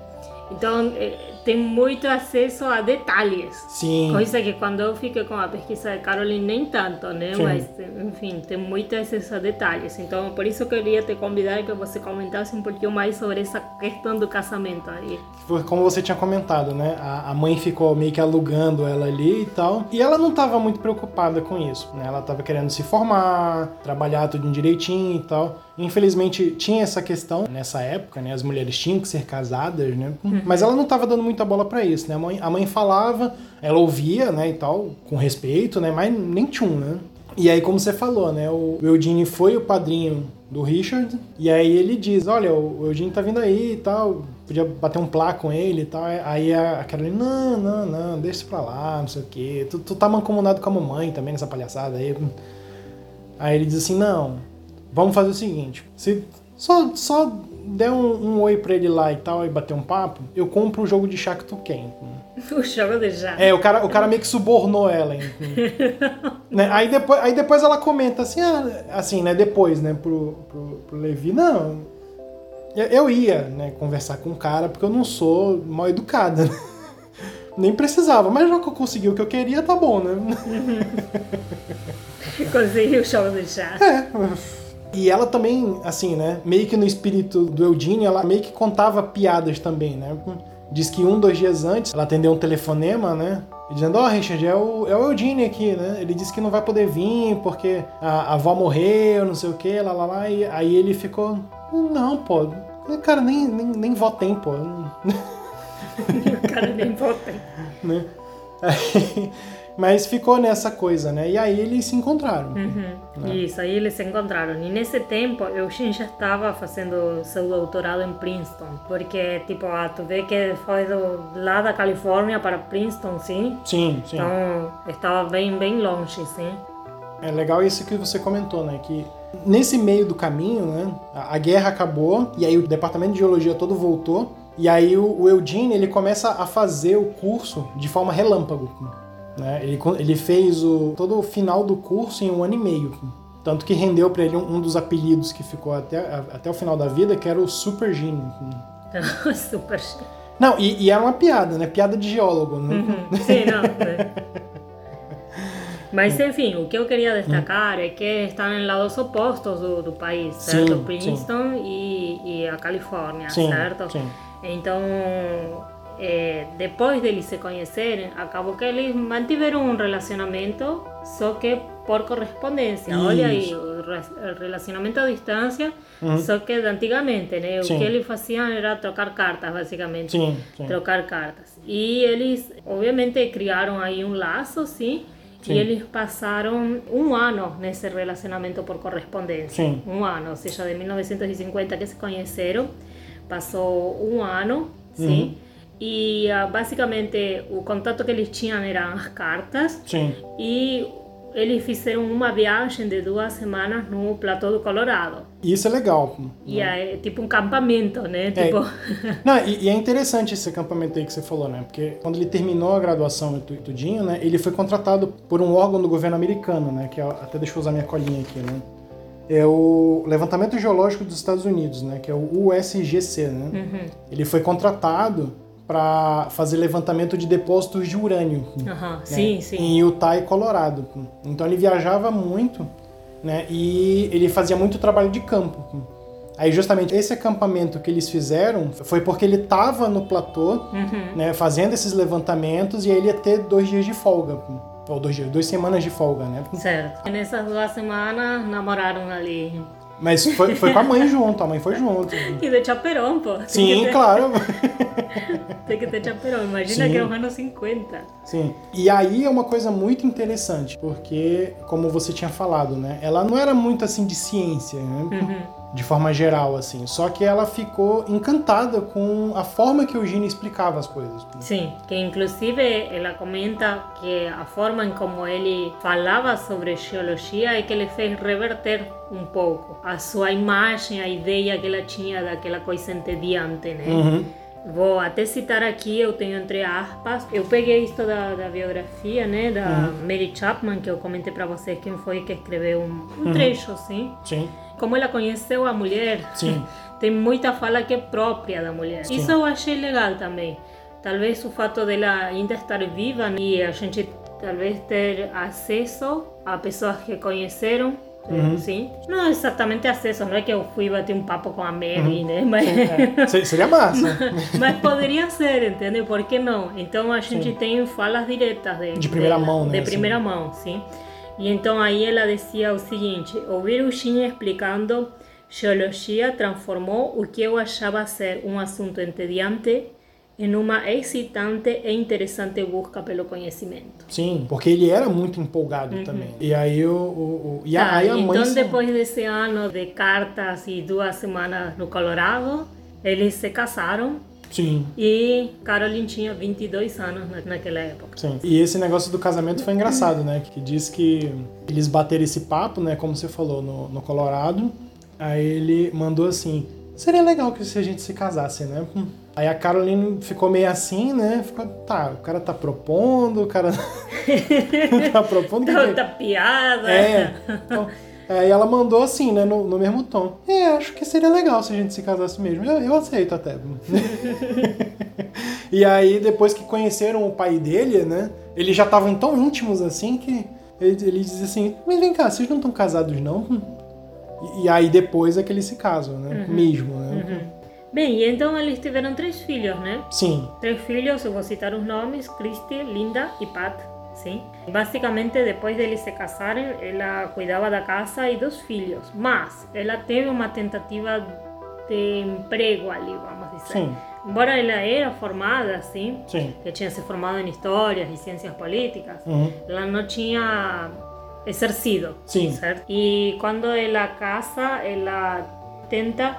Então, eh, tem muito acesso a detalhes. Sim. Coisa que quando eu fiquei com a pesquisa de Caroline, nem tanto, né? Sim. Mas, enfim, tem muito acesso a detalhes. Então, por isso eu queria te convidar que você comentasse um pouquinho mais sobre essa questão do casamento aí. Como você tinha comentado, né? A, a mãe ficou meio que alugando ela ali e tal. E ela não estava muito preocupada com isso, né? Ela estava querendo se formar, trabalhar tudo direitinho e tal. Infelizmente tinha essa questão nessa época, né? As mulheres tinham que ser casadas, né? Uhum. Mas ela não estava dando muita bola para isso, né? A mãe, a mãe falava, ela ouvia, né, e tal, com respeito, né? Mas nem tchum, né? E aí, como você falou, né? O Eugene foi o padrinho do Richard, e aí ele diz, olha, o Eugene tá vindo aí e tal, podia bater um plá com ele e tal. Aí a Carolina, não, não, não, deixa isso pra lá, não sei o quê. Tu, tu tá mancomunado com a mamãe também nessa palhaçada aí. Aí ele diz assim, não, vamos fazer o seguinte: se só, só der um, um, oi pra ele lá e tal, e bater um papo, eu compro o jogo de chá que tu quer. O jogo de chá. É, o cara, o cara meio que subornou ela. né? aí, depois, aí depois ela comenta assim, ah, assim, né? Depois, né, pro, pro, pro Levi, não. Eu ia, né, conversar com o cara, porque eu não sou mal educada. Né? Nem precisava, mas já que eu consegui o que eu queria, tá bom, né? Conseguiu o jogo de chá. É. E ela também, assim, né? Meio que no espírito do Eudine, ela meio que contava piadas também, né? Diz que um, dois dias antes, ela atendeu um telefonema, né? Dizendo, ó, oh, Richard, é o, é o Eudine aqui, né? Ele disse que não vai poder vir porque a, a avó morreu, não sei o que, lá, lá, lá. E aí ele ficou, não, pô, cara, nem, nem, nem vó tem, pô. o cara nem vó tem. Né? Aí, mas ficou nessa coisa, né? E aí eles se encontraram. Uhum. Né? Isso, aí eles se encontraram. E nesse tempo, Eugene já estava fazendo seu doutorado em Princeton. Porque, tipo, ah, tu vê que foi do, lá da Califórnia para Princeton, sim? Sim, sim. Então, estava bem, bem longe, sim. É legal isso que você comentou, né? Que nesse meio do caminho, né? A, a guerra acabou e aí o departamento de geologia todo voltou. E aí o, o Eugene, ele começa a fazer o curso de forma relâmpago né? Ele, ele fez o, todo o final do curso em um ano e meio. Tanto que rendeu para ele um, um, dos apelidos que ficou até, até o final da vida, que era o Super Gênio. Super Gênio. Não, e, e, era uma piada, né? Piada de geólogo. Né? Uhum. Sim, não. Né? Mas enfim, o que eu queria destacar é que estão em lados opostos do, do país, certo? Sim, Princeton sim. E, e a Califórnia, sim, certo? Sim. Então, é, depois deles se conhecerem, acabou que eles mantiveram um relacionamento, só que por correspondência. Isso. Olha aí, o re- o relacionamento à distância, só que de antigamente, né? O Sim. que eles faziam era trocar cartas, basicamente. Sim, sim. Trocar cartas. E eles, obviamente, criaram aí um laço, sim. Sim. E eles passaram um ano nesse relacionamento por correspondência. Sim. Um ano, ou seja, de 1950 que se conheceram, passou um ano, sim. Uhum. E ah, basicamente o contato que eles tinham eram as cartas Sim. e eles fizeram uma viagem de duas semanas no platô do Colorado. Isso é legal. E é tipo um campamento, né? Tipo, Não, e, e é interessante esse acampamento aí que você falou, né? Porque quando ele terminou a graduação e tu- tudinho, né? Ele foi contratado por um órgão do governo americano, né? Que é, até deixa eu usar minha colinha aqui, né? É o Levantamento Geológico dos Estados Unidos, né? Que é o USGC, né? Uhum. Ele foi contratado para fazer levantamento de depósitos de urânio. aham, né, sim, sim. Em Utah e Colorado. Então ele viajava muito, né? E ele fazia muito trabalho de campo. Aí justamente esse acampamento que eles fizeram foi porque ele estava no platô, Uhum. né? Fazendo esses levantamentos e aí ele ia ter dois dias de folga. Ou dois dias, duas semanas de folga, né? Certo. E nessas duas semanas namoraram ali. Mas foi, foi com a mãe junto, a mãe foi junto. E de chaperão, pô. Tem Sim, ter, claro. Tem que ter chaperão. Imagina Sim. que é os anos 50. Sim. E aí é uma coisa muito interessante, porque, como você tinha falado, né? Ela não era muito assim de ciência, né? Uhum. De forma geral, assim. Só que ela ficou encantada com a forma que o Gini explicava as coisas. Sim, que inclusive ela comenta que a forma em como ele falava sobre geologia é que ele fez reverter um pouco a sua imagem, a ideia que ela tinha daquela coisa entediante, né? Uhum. Vou até citar aqui, eu tenho entre aspas, eu peguei isso da, da biografia, né, da Mary Chapman, que eu comentei para vocês quem foi que escreveu um, um trecho, assim. Sim, Como ela conheceu a mulher, sim. tem muita fala que é própria da mulher. Sim. Isso eu achei legal também. Talvez o fato dela ainda estar viva e a gente talvez ter acesso a pessoas que conheceram, Uhum. sim. Não exatamente acesso, não é que eu fui bater um papo com a Mary, né? Mas, É, se- seria massa. mas poderia ser, entende? Por que não? Então a gente tem falas diretas de, De primeira dela, mão, né, De primeira mão, sim. E então aí ela dizia o seguinte: ouvir o Shin explicando geologia transformou o que eu achava ser um assunto entediante em uma excitante e interessante busca pelo conhecimento. Sim, porque ele era muito empolgado também. E aí o. o- o- e Tá, aí a mãe. então se- depois desse ano de cartas e duas semanas no Colorado, eles se casaram Sim. e Caroline tinha 22 anos na- naquela época. Sim. E esse negócio do casamento foi engraçado, né? Que diz que eles bateram esse papo, né? Como você falou, no, no Colorado. Aí ele mandou assim: seria legal que se a gente se casasse, né? Aí a Caroline ficou meio assim, né? Ficou, tá, o cara tá propondo, o cara tá propondo. que Outra piada. É. Então, aí ela mandou assim, né? No, no mesmo tom. É, acho que seria legal se a gente se casasse mesmo. Eu, eu aceito até. e aí, depois que conheceram o pai dele, né? Eles já estavam tão íntimos assim que ele, ele diz assim: Mas vem cá, vocês não estão casados não? E, e aí depois é que eles se casam, né? Mesmo, né? Bem, e então eles tiveram três filhos, né? Sim. Três filhos, eu vou citar os nomes: Christy, Linda e Pat. Sim. Basicamente, depois deles se casarem, ela cuidava da casa e dos filhos. Mas ela teve uma tentativa de emprego ali, vamos dizer. Sim. Embora ela era formada, assim, Sim. que tinha se formado em histórias e ciências políticas, Uhum. ela não tinha exercido, Sim. certo? E quando ela casa, ela tenta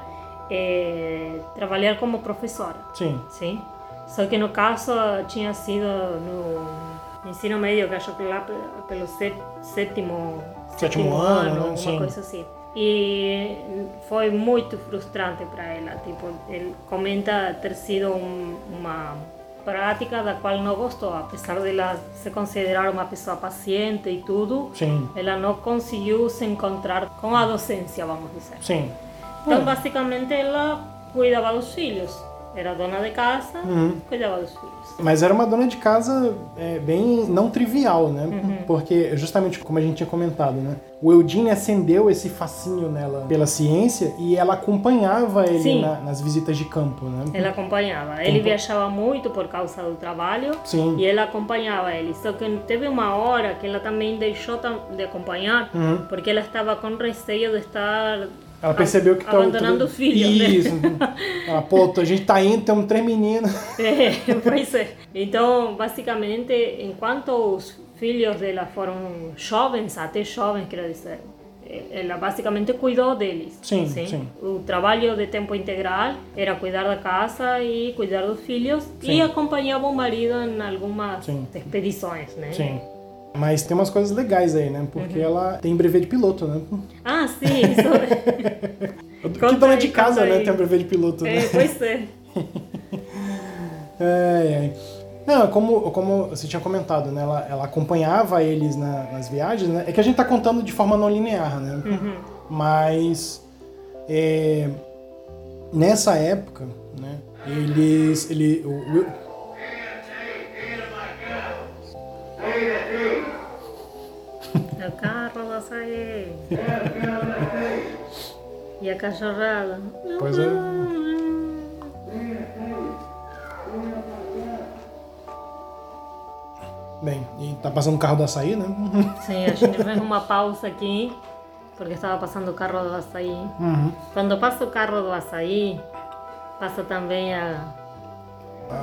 eh, trabalhar como professora, Sim. sim? Só que no caso tinha sido no ensino acho que lá pe- pelo sé- sétimo, Sétimo ano, né? alguma Sim. coisa assim. E foi muito frustrante para ela. Tipo, ele comenta ter sido um- uma prática da qual não gostou, apesar de ela se considerar uma pessoa paciente e tudo. Sim. Ela não conseguiu se encontrar com a docência, vamos dizer. Sim. Então, É. basicamente, ela cuidava dos filhos. Era dona de casa, Uhum. cuidava dos filhos. Mas era uma dona de casa é, bem não trivial, né? Uhum. Porque, justamente como a gente tinha comentado, né? O Eudine acendeu esse fascínio nela pela ciência e ela acompanhava ele na- nas visitas de campo, né? Ele acompanhava. Ele Acompa- viajava muito por causa do trabalho Sim. e ela acompanhava ele. Só que teve uma hora que ela também deixou de acompanhar Uhum. porque ela estava com receio de estar Ela percebeu que tá- abandonando os filhos, né? Isso. Ela, pô, a gente tá indo, temos três meninos. É, pois é. Então, basicamente, enquanto os filhos dela foram jovens, até jovens, quero dizer, ela basicamente cuidou deles. Sim, sim. O trabalho de tempo integral era cuidar da casa e cuidar dos filhos Sim. e acompanhava o marido em algumas Sim. expedições, né? Sim. Mas tem umas coisas legais aí, né? Uhum. Porque ela tem brevet de piloto, né? Ah, sim, isso. Que dona aí, de casa, né? aí. Tem um brevet de piloto, né? é, pois é. Ai, ai. Não, como, como você tinha comentado, né? Ela, ela acompanhava eles na- nas viagens, né? É que a gente tá contando de forma não linear, né? Uhum. Mas é, nessa época, né? Eles, ele, o, o- O carro do açaí. E a cachorrada. Pois é. bem, e tá passando o carro do açaí, né? Sim, a gente fez uma pausa aqui, porque estava passando o carro do açaí. Uhum. Quando passa o carro do açaí, passa também a.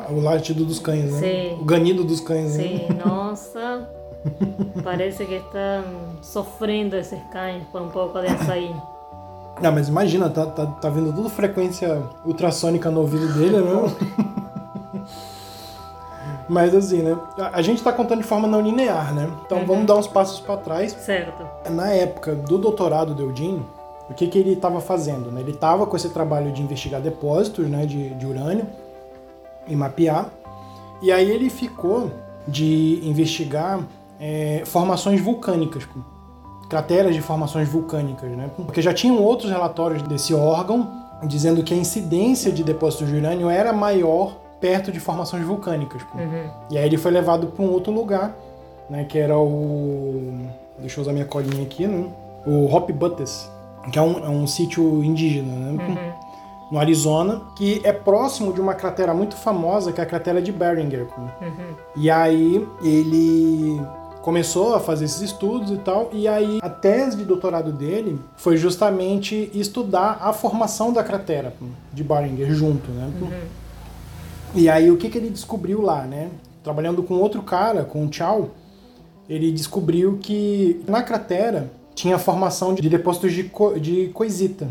O latido dos cães, né? Sim. O ganido dos cães, né? Sim, nossa. Parece que estão sofrendo esses cães por um pouco de açaí. Ah, mas imagina, tá, tá, tá vindo tudo frequência ultrassônica no ouvido dele, né? mas assim, né? A, gente tá contando de forma não linear, né? Então vamos dar uns passos para trás. Certo. Na época do doutorado do Eugene, o que, que ele estava fazendo? Né? Ele estava com esse trabalho de investigar depósitos né, de, de urânio e mapear. E aí ele ficou de investigar é, formações vulcânicas, crateras de formações vulcânicas, né? Porque já tinham outros relatórios desse órgão dizendo que a incidência de depósitos de urânio era maior perto de formações vulcânicas. Uhum. E aí ele foi levado para um outro lugar, né, que era o... deixa eu usar minha colinha aqui, né? O Hop Buttes, que é um, é um sítio indígena, né? No Arizona, que é próximo de uma cratera muito famosa, que é a cratera de Beringer. Uhum. E aí ele começou a fazer esses estudos e tal, e aí a tese de doutorado dele foi justamente estudar a formação da cratera de Beringer junto, né? pô. E aí o que, que ele descobriu lá, né? Trabalhando com outro cara, com o Chow, ele descobriu que na cratera tinha formação de depósitos de, co de coisita,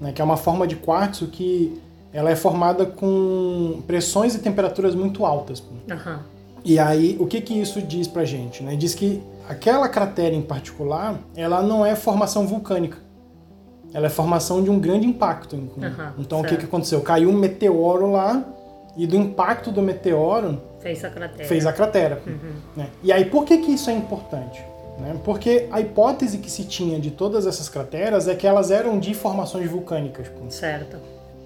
né? que é uma forma de quartzo que ela é formada com pressões e temperaturas muito altas. pô. E aí, o que que isso diz pra gente? Né? Diz que aquela cratera em particular, ela não é formação vulcânica. Ela é formação de um grande impacto. Aham, então, o que certo. que aconteceu? Caiu um meteoro lá e do impacto do meteoro Fez a cratera. fez a cratera. né? E aí, por que que isso é importante? Né? Porque a hipótese que se tinha de todas essas crateras é que elas eram de formações vulcânicas. Certo.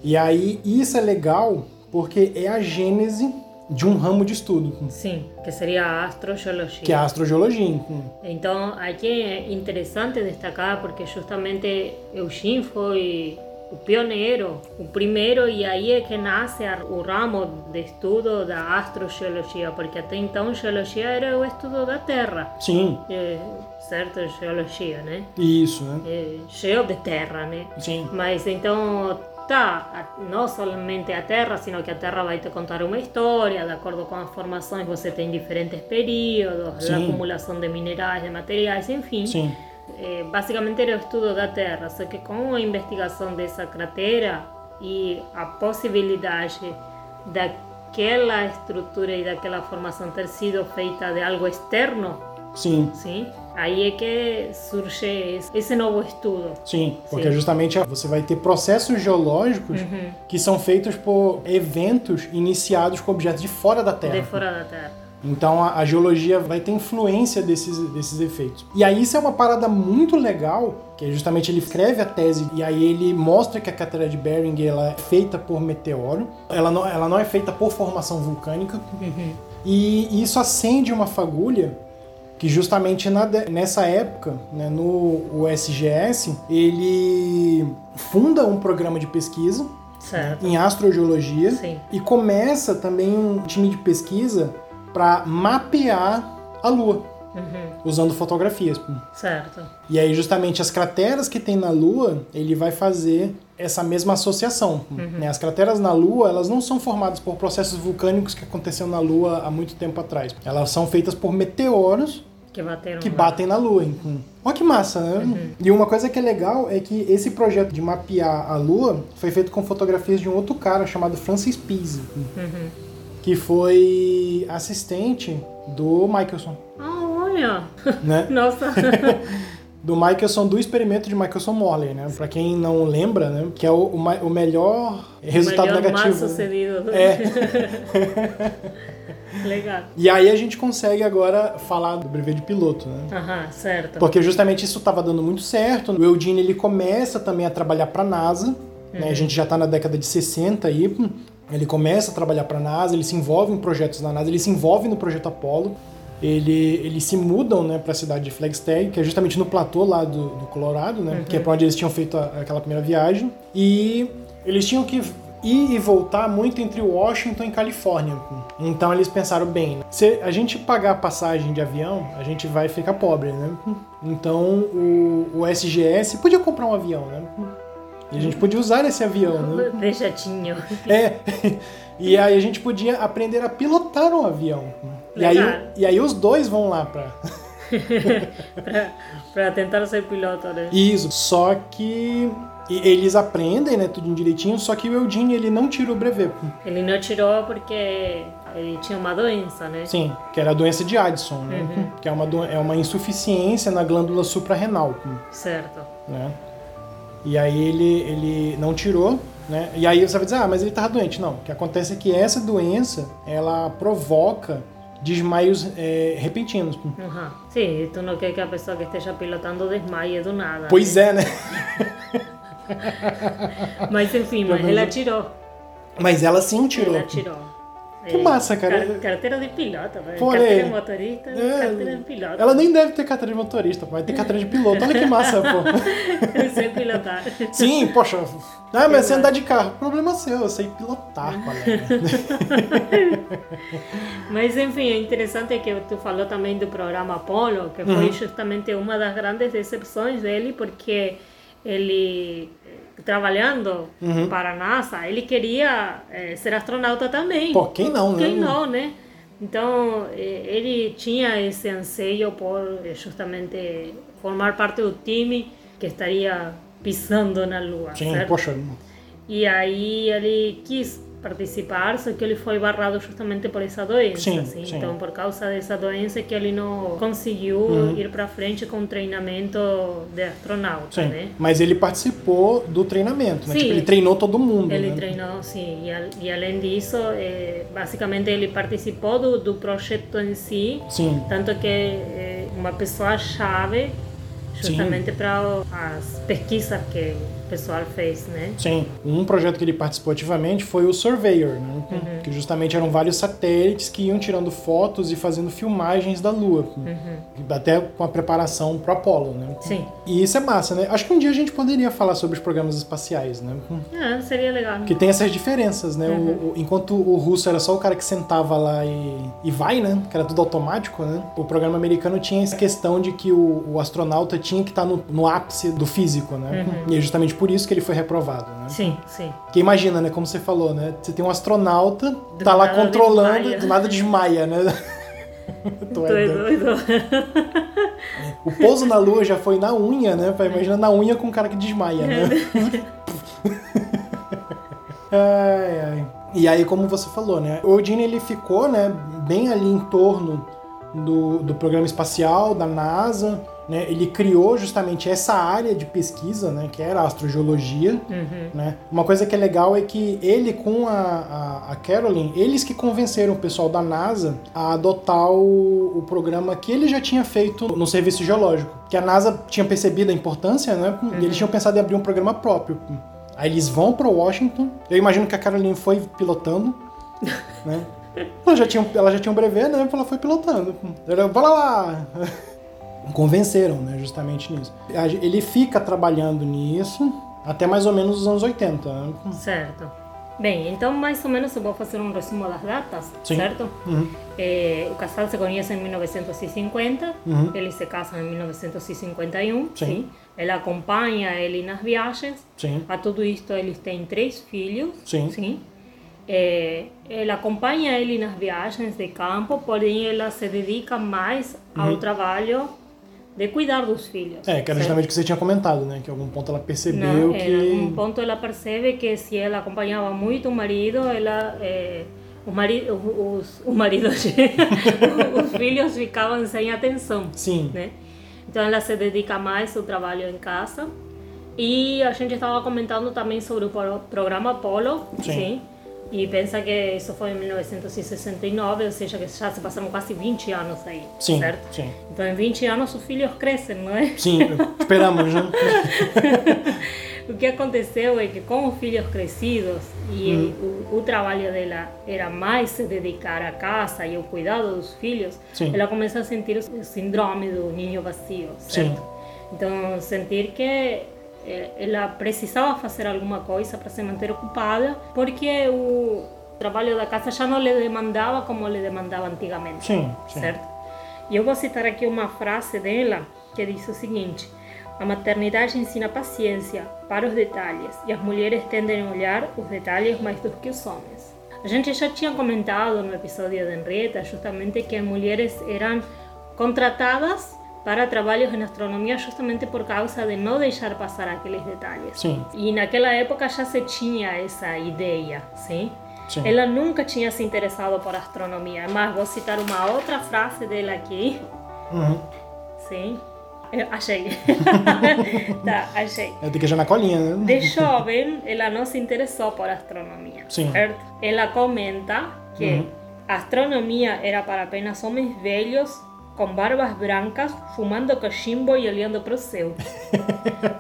E aí, isso é legal porque é a gênese de um ramo de estudo, Sim, que seria a astrogeologia. que é a astrogeologia. Então, aqui é interessante destacar porque justamente Eugene foi o pioneiro, o primeiro, e aí é que nasce o ramo de estudo da astrogeologia, porque até então geologia era o estudo da Terra, Sim, é, certo? Geologia, né? isso, né? É, geo de terra, né? Sim, Mas então, tá, a- não somente a Terra, sino que a Terra vai te contar uma história, de acordo com as formações, você tem diferentes períodos, a Sim. acumulação de minerais, de materiais, enfim. sim, Eh, basicamente era o estudo da Terra, só que com a investigação dessa cratera e a possibilidade daquela estrutura e daquela formação ter sido feita de algo externo, sim, sim? Aí é que surge esse- novo estudo. sim. Porque Sim. Uhum. justamente você vai ter processos geológicos que são feitos por eventos iniciados com objetos de fora da Terra. de fora da Terra. Então a, a, geologia vai ter influência desses, desses efeitos. E aí isso é uma parada muito legal, que é justamente ele escreve a tese e aí ele mostra que a cratera de Bering ela é feita por meteoro, ela não, ela não é feita por formação vulcânica. Uhum. E isso acende uma fagulha que justamente na, nessa época, né, no USGS, ele funda um programa de pesquisa certo. em astrogeologia Sim. e começa também um time de pesquisa para mapear a Lua. Uhum. Usando fotografias. Certo. E aí, justamente, as crateras que tem na Lua, ele vai fazer essa mesma associação. Uhum. Né? As crateras na Lua, elas não são formadas por processos vulcânicos que aconteceram na Lua há muito tempo atrás. Elas são feitas por meteoros que, que batem na Lua. Olha que massa, né? Uhum. E uma coisa que é legal é que esse projeto de mapear a Lua foi feito com fotografias de um outro cara chamado Francis Pease, uhum. que foi assistente do Michelson. Ah, olha! Né? Nossa! do Michelson, do experimento de Michelson Morley, né? Pra quem não lembra, né? Que é o, o, o melhor resultado o melhor negativo. Mais sucedido. É. Legal. E aí a gente consegue agora falar do brevet de piloto, né? Aham, certo. Porque justamente isso estava dando muito certo. O Eugene ele começa também a trabalhar para a NASA. Uhum. Né? A uhum. gente já está na década de 60 aí. Ele começa a trabalhar para a NASA, ele se envolve em projetos da NASA, ele se envolve no projeto Apollo. Ele, eles se mudam né, para a cidade de Flagstaff, que é justamente no platô lá do, do Colorado, né, uhum. que é para onde eles tinham feito a, aquela primeira viagem. E eles tinham que ir e voltar muito entre Washington e Califórnia. Então eles pensaram bem, se a gente pagar a passagem de avião, a gente vai ficar pobre, né? Então o, o SGS podia comprar um avião, né? E a gente podia usar esse avião, né? Deixatinho. É. E aí a gente podia aprender a pilotar um avião. E aí, e aí os dois vão lá pra. pra, pra tentar ser piloto, né? Isso. Só que e eles aprendem, né, tudo direitinho, só que o Eugene, ele não tirou o brevet. Ele não tirou porque ele tinha uma doença, né? Sim, que era a doença de Addison, né? Uhum. Que é uma, é uma insuficiência na glândula suprarrenal. Certo. Né? E aí ele, ele não tirou, né? E aí você vai dizer, ah, mas ele estava doente. Não, o que acontece é que essa doença, ela provoca desmaios é, repentinos. Uhum. Sim, tu não quer que a pessoa que esteja pilotando desmaie do nada. Pois né? é, né? mas enfim, mas ela tirou. Mas ela sim tirou. Ela tirou. Que massa, cara. carteira de piloto, velho. Carteira de motorista, é, carteira de piloto. Ela nem deve ter carteira de motorista, vai ter carteira de piloto. Olha que massa, pô. Eu sei pilotar. Sim, poxa. Ah, mas você andar de carro, problema seu, eu sei pilotar, colega. mas enfim, é interessante que tu falou também do programa Apollo, que foi uhum. justamente uma das grandes decepções dele, porque ele trabalhando uhum. para a NASA, ele queria é, ser astronauta também. Pô, quem não, né? Quem não, né? Então, ele tinha esse anseio por eh, justamente formar parte do time que estaria pisando na Lua. Sim, certo? poxa. E aí ele quis participar, só que ele foi barrado justamente por essa doença. Sim, assim. sim. Então, por causa dessa doença que ele não conseguiu uhum. ir para frente com o treinamento de astronauta, sim. né? Mas ele participou do treinamento, né? Tipo, ele treinou todo mundo, Ele né? treinou, sim. E, e além disso, é, basicamente ele participou do, do projeto em si. Sim. Tanto que é uma pessoa-chave justamente para as pesquisas que pessoal fez, né? Sim. Um projeto que ele participou ativamente foi o Surveyor, né? Uhum. Que justamente eram vários satélites que iam tirando fotos e fazendo filmagens da Lua. Uhum. Até com a preparação pro Apollo, né? Sim. E isso é massa, né? Acho que um dia a gente poderia falar sobre os programas espaciais, né? É, seria legal. Que tem essas diferenças, né? Uhum. O, o, enquanto o russo era só o cara que sentava lá e, e vai, né? Que era tudo automático, né? O programa americano tinha essa questão de que o, o astronauta tinha que estar no, no ápice do físico, né? Uhum. E é justamente por isso que ele foi reprovado, né? Sim, sim. Porque imagina, né, como você falou, né? Você tem um astronauta, do tá lá controlando, desmaia. do nada desmaia, né? é doido. O pouso na lua já foi na unha, né? Imagina na unha com um cara que desmaia, né? ai, ai. E aí, como você falou, né? O Odin, ele ficou, né, bem ali em torno do, do programa espacial, da NASA, né, ele criou justamente essa área de pesquisa, né, que era a astrogeologia. Uhum. Né? Uma coisa que é legal é que ele com a, a, a Carolyn, eles que convenceram o pessoal da NASA a adotar o, o programa que ele já tinha feito no serviço geológico. Que a NASA tinha percebido a importância, né? E eles tinham pensado em abrir um programa próprio. Aí eles vão para Washington. Eu imagino que a Carolyn foi pilotando, né? Ela já tinha, ela já tinha um brevet, né? Ela foi pilotando. Ela, Bora lá! Convenceram, né? Justamente nisso. Ele fica trabalhando nisso até mais ou menos os anos 80. né? Certo. Bem, então mais ou menos eu vou fazer um resumo das datas, Sim. certo? Uhum. Eh, o casal se conhece em 1950, Uhum. eles se casam em 1951, Sim. sim. Ela acompanha ele nas viagens. Sim. A tudo isto eles têm três filhos. Sim. Eh, ela acompanha ele nas viagens de campo, porém ela se dedica mais ao trabalho de cuidar dos filhos. É, que era certo? justamente o que você tinha comentado, né? Que em algum ponto ela percebeu Não, que. Em algum ponto ela percebe que se ela acompanhava muito o marido, ela, eh, os, mari os, os maridos, os filhos ficavam sem atenção, Sim. né? Então ela se dedica mais ao trabalho em casa. E a gente estava comentando também sobre o pro- programa Apollo, Sim. sim. E pensa que isso foi em 1969, ou seja, que já se passaram quase 20 anos aí, Sim. certo? Sim. Então em 20 anos os filhos crescem, não é? Sim, esperamos, né? O que aconteceu é que com os filhos crescidos e o, o trabalho dela era mais se dedicar à casa e ao cuidado dos filhos, Sim. ela começa a sentir o síndrome do ninho vazio, certo? Sim. Então, sentir que ela precisava fazer alguma coisa para se manter ocupada, porque o trabalho da casa já não lhe demandava como lhe demandava antigamente Sim, sim. certo? E eu vou citar aqui uma frase dela que diz o seguinte: A maternidade ensina paciência para os detalhes e as mulheres tendem a olhar os detalhes mais do que os homens. A gente já tinha comentado no episódio de Henrietta justamente que as mulheres eram contratadas para trabalhos em astronomia justamente por causa de não deixar passar aqueles detalhes. Sim. E naquela época já se tinha essa ideia, sim? Sim. Ela nunca tinha se interessado por astronomia. Mas vou citar uma outra frase dela aqui. Uhum. Sim. Eu achei. tá, achei. Tem que já na colinha, né? De jovem, ela não se interessou por astronomia. Sim. Certo? Ela comenta que a astronomia era para apenas homens velhos com barbas brancas, fumando cachimbo e olhando para o céu.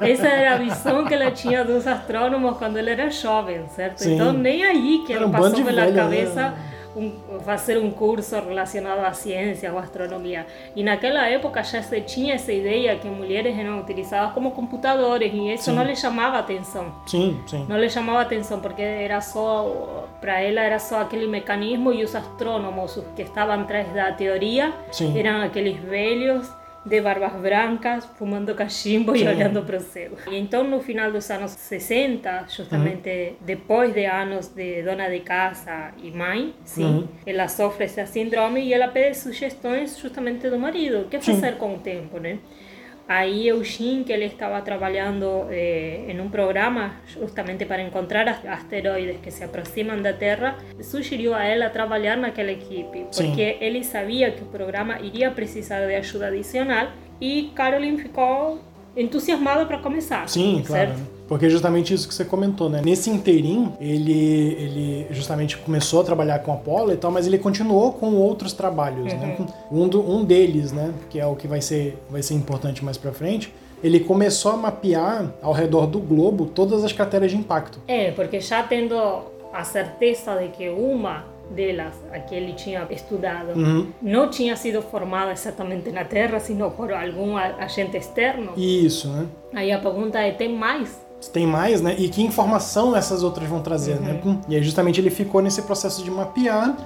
Essa era a visão que ela tinha dos astrônomos quando ela era jovem, certo? Sim. Então, nem aí que Era um passou pela velha, né? Cabeça um, fazer um curso relacionado à ciência ou à astronomia. E naquela época já se tinha essa ideia que mulheres eram utilizadas como computadores e isso Sim. não lhe chamava atenção. Sim, sim. Não lhe chamava atenção porque era só para ela era só aquele mecanismo e os astrônomos os que estavam atrás da teoria Sim. eram aqueles velhos de barbas brancas, fumando cachimbo e Sim. olhando para o céu. E então, no final dos anos 60, justamente depois de anos de dona de casa e mãe, sim, Uhum. ela sofre esse síndrome e ela pede sugestões justamente do marido. O que Sim. fazer com o tempo, né? Aí Eugene, que ele estava trabalhando eh, em um programa justamente para encontrar as- asteroides que se aproximam da Terra, sugeriu a ela trabalhar naquela equipe, Sim. porque ele sabia que o programa iria precisar de ajuda adicional e Caroline ficou entusiasmada para começar. Sim, claro. certo? né? Porque é justamente isso que você comentou, né? Nesse inteirinho, ele, ele justamente começou a trabalhar com Apollo e tal, mas ele continuou com outros trabalhos, né? Um, do- um deles, né? Que é o que vai ser, vai ser importante mais pra frente, ele começou a mapear ao redor do globo todas as crateras de impacto. É, porque já tendo a certeza de que uma delas, a que ele tinha estudado, Uhum. não tinha sido formada exatamente na Terra, sino por algum a- agente externo, Isso, né? aí a pergunta é: tem mais? Tem mais, né? E que informação essas outras vão trazer, né? E aí justamente ele ficou nesse processo de mapear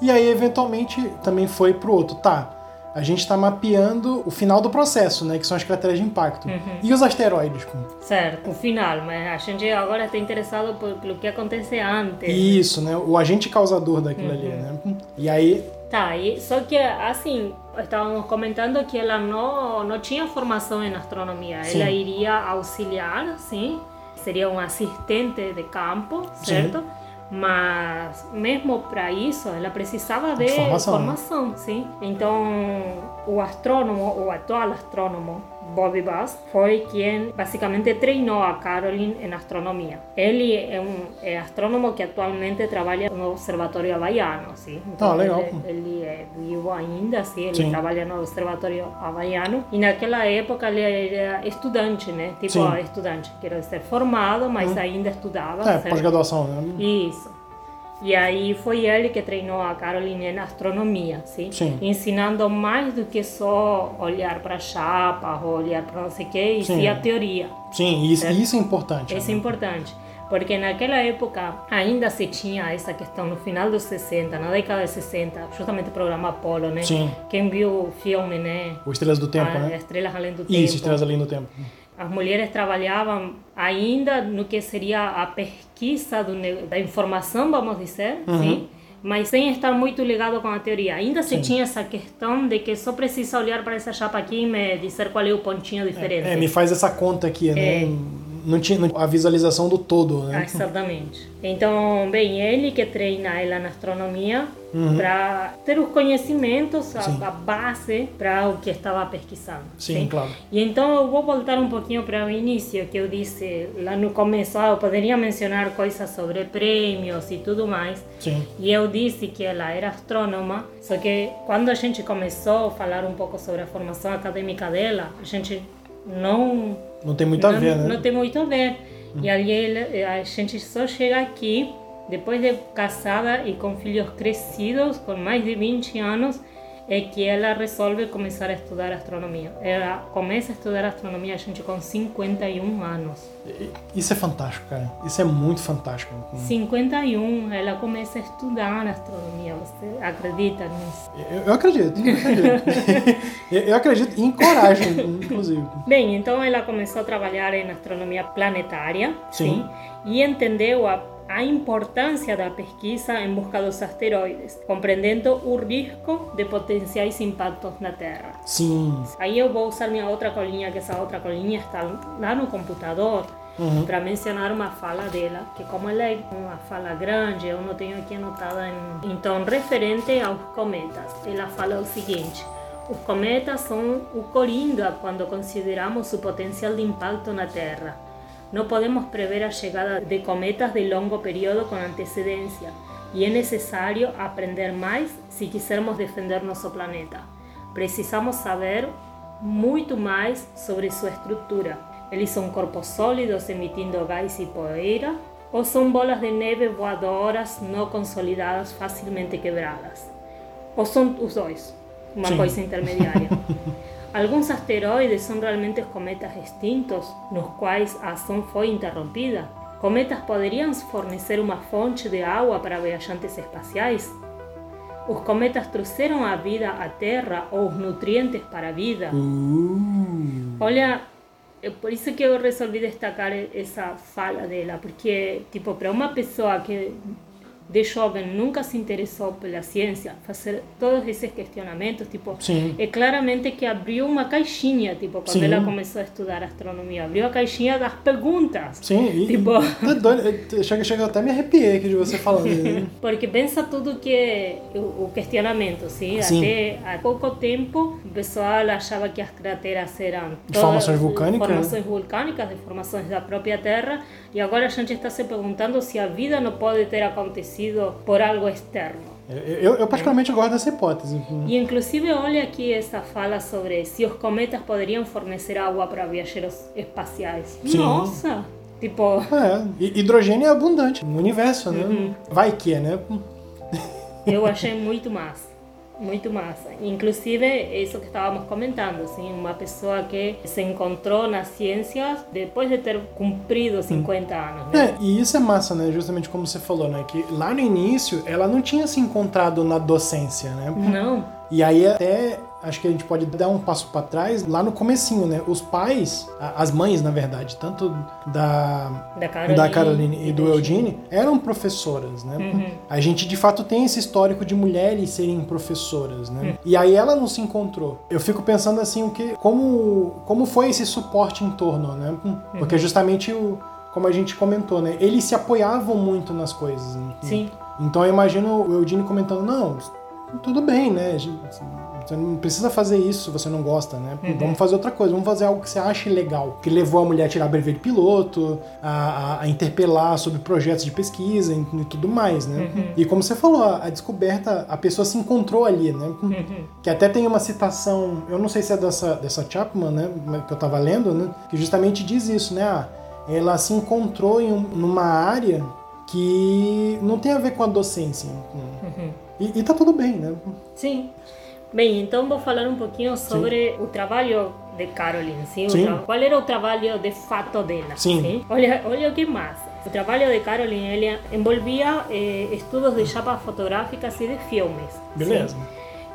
e aí eventualmente também foi pro outro. Tá, a gente está mapeando o final do processo, né? Que são as crateras de impacto. E os asteroides? pô? Certo, o final, mas a gente agora está interessado por, pelo que acontece antes. Isso, né? O agente causador daquilo ali, né? E aí, Tá, e, só que assim, estávamos comentando que ela não, não tinha formação em astronomia. Sim. Ela iria auxiliar, sim, seria um assistente de campo, Sim. Mas mesmo para isso, ela precisava de formação, formação, né? sim. Então, o astrônomo, o atual astrônomo Bobby Bass foi quem basicamente treinou a Caroline em astronomia. Ele é um é astrônomo que atualmente trabalha no Observatório Havaiano, sim. Então, ah, legal. Ele, ele, é vivo ainda, sim. Ele sim. trabalha no Observatório Havaiano. E naquela época ele era estudante, né? Tipo, sim. estudante, quero dizer, formado, mas hum. ainda estudava. É, pós-graduação, né? Isso. E aí foi ele que treinou a Caroline na astronomia, sim? sim. Ensinando mais do que só olhar para chapas, olhar para não sei o quê, e sim. sim a teoria. Sim, isso, isso é importante. Isso é importante. Porque naquela época ainda se tinha essa questão, no final dos 60, na década de 60, justamente o programa Apollo, né? Sim. Quem viu o filme, né? O Estrelas do Tempo, a, né? Estrelas Além do Tempo. Isso, Estrelas Além do Tempo as mulheres trabalhavam ainda no que seria a pesquisa do, da informação, vamos dizer, uhum. sim? mas sem estar muito ligado com a teoria. Ainda se sim. tinha essa questão de que só precisa olhar para essa chapa aqui e me dizer qual é o pontinho diferente. É, é me faz essa conta aqui, né? É não tinha a visualização do todo, né? Exatamente. Então, bem, ele que treina ela na astronomia uhum. para ter os conhecimentos, a, a base para o que estava pesquisando. Sim, sim, claro. E então eu vou voltar um pouquinho para o início, que eu disse lá no começo, ah, eu poderia mencionar coisas sobre prêmios e tudo mais. Sim. E eu disse que ela era astrônoma, só que quando a gente começou a falar um pouco sobre a formação acadêmica dela, a gente não não tem muito a não, ver, né? Não tem muito a ver. Hum. E aí a gente só chega aqui depois de casada e com filhos crescidos, com mais de 20 anos, é que ela resolve começar a estudar astronomia. Ela começa a estudar astronomia, a gente, com 51 anos. Isso é fantástico, cara. Isso é muito fantástico. 51, ela começa a estudar astronomia. Você acredita nisso? Eu, eu acredito, eu acredito. eu acredito e encorajo, inclusive. Bem, então ela começou a trabalhar em astronomia planetária, sim, sim e entendeu a a importância da pesquisa em busca dos asteroides, compreendendo o risco de potenciais impactos na Terra. Sim. Aí eu vou usar minha outra colinha, que essa outra colinha está lá no computador, uhum. para mencionar uma fala dela, que como ela é uma fala grande, eu não tenho aqui anotada. Em... Então, referente aos cometas, ela fala o seguinte. Os cometas são o coringa quando consideramos o potencial de impacto na Terra no podemos prever la llegada de cometas de largo periodo con antecedencia y es necesario aprender más si quisermos defender nuestro planeta. Precisamos saber mucho más sobre su estructura. Eles son corpos sólidos emitiendo gas y poeira o son bolas de neve voadoras no consolidadas fácilmente quebradas? O son los dos, una cosa intermediaria. Alguns asteroides são realmente cometas extintos, nos quais a ação foi interrompida. Cometas poderiam fornecer uma fonte de água para viajantes espaciais? Os cometas trouxeram a vida à Terra ou os nutrientes para a vida? Uh. Olha, é por isso que eu resolvi destacar essa fala dela, porque, tipo, para uma pessoa que de jovem nunca se interessou pela ciência, fazer todos esses questionamentos, tipo, Sim. é claramente que abriu uma caixinha, tipo, quando Sim. ela começou a estudar astronomia, abriu a caixinha das perguntas. Sim, tipo, é chega, chega até me arrepiei aqui de você falando. Né? Porque pensa tudo que é o, questionamento, sim? sim? Até há pouco tempo o pessoal achava que as crateras eram de formações vulcânicas, formações vulcânicas, de formações da própria Terra, e agora a gente está se perguntando se a vida não pode ter acontecido por algo externo. Eu, eu particularmente gosto dessa hipótese. E inclusive olha aqui essa fala sobre se os cometas poderiam fornecer água para viajeros espaciais. Sim. Nossa! Tipo... É, hidrogênio é abundante no universo, né? Uhum. Vai que, né? Eu achei muito massa. Muito massa. Inclusive, isso que estávamos comentando, assim, uma pessoa que se encontrou na ciência depois de ter cumprido 50 hum. anos. Né? É, e isso é massa, né? Justamente como você falou, né? Que lá no início ela não tinha se encontrado na docência, né? Não. E aí até acho que a gente pode dar um passo para trás lá no comecinho, né? Os pais, as mães, na verdade, tanto da da Caroline, da Caroline e do Eugene, eram professoras, né? Uhum. A gente de fato tem esse histórico de mulheres serem professoras, né? Uhum. E aí ela não se encontrou. Eu fico pensando assim o que como como foi esse suporte em torno, né? Porque justamente o como a gente comentou, né? Eles se apoiavam muito nas coisas. Né? Sim. Então eu imagino o Eudine comentando, não, tudo bem, né? Você não precisa fazer isso se você não gosta, né? Uhum. Vamos fazer outra coisa, vamos fazer algo que você ache legal. Que levou a mulher a tirar brevet de piloto, a, a, a, interpelar sobre projetos de pesquisa e, e tudo mais, né? Uhum. E como você falou, a, a, descoberta, a pessoa se encontrou ali, né? Uhum. Que até tem uma citação, eu não sei se é dessa, dessa Chapman, né? Que eu tava lendo, né? Que justamente diz isso, né? Ah, ela se encontrou em um, numa área que não tem a ver com a docência. Uhum. E, e tá tudo bem, né? Sim. Bem, então vou falar um pouquinho sobre sim. o trabalho de Caroline, sim? sim. Qual era o trabalho de fato dela? Sim. sim? Olha, olha que massa. O trabalho de Caroline ele envolvia eh, estudos de chapas fotográficas e de filmes. Beleza. Sim?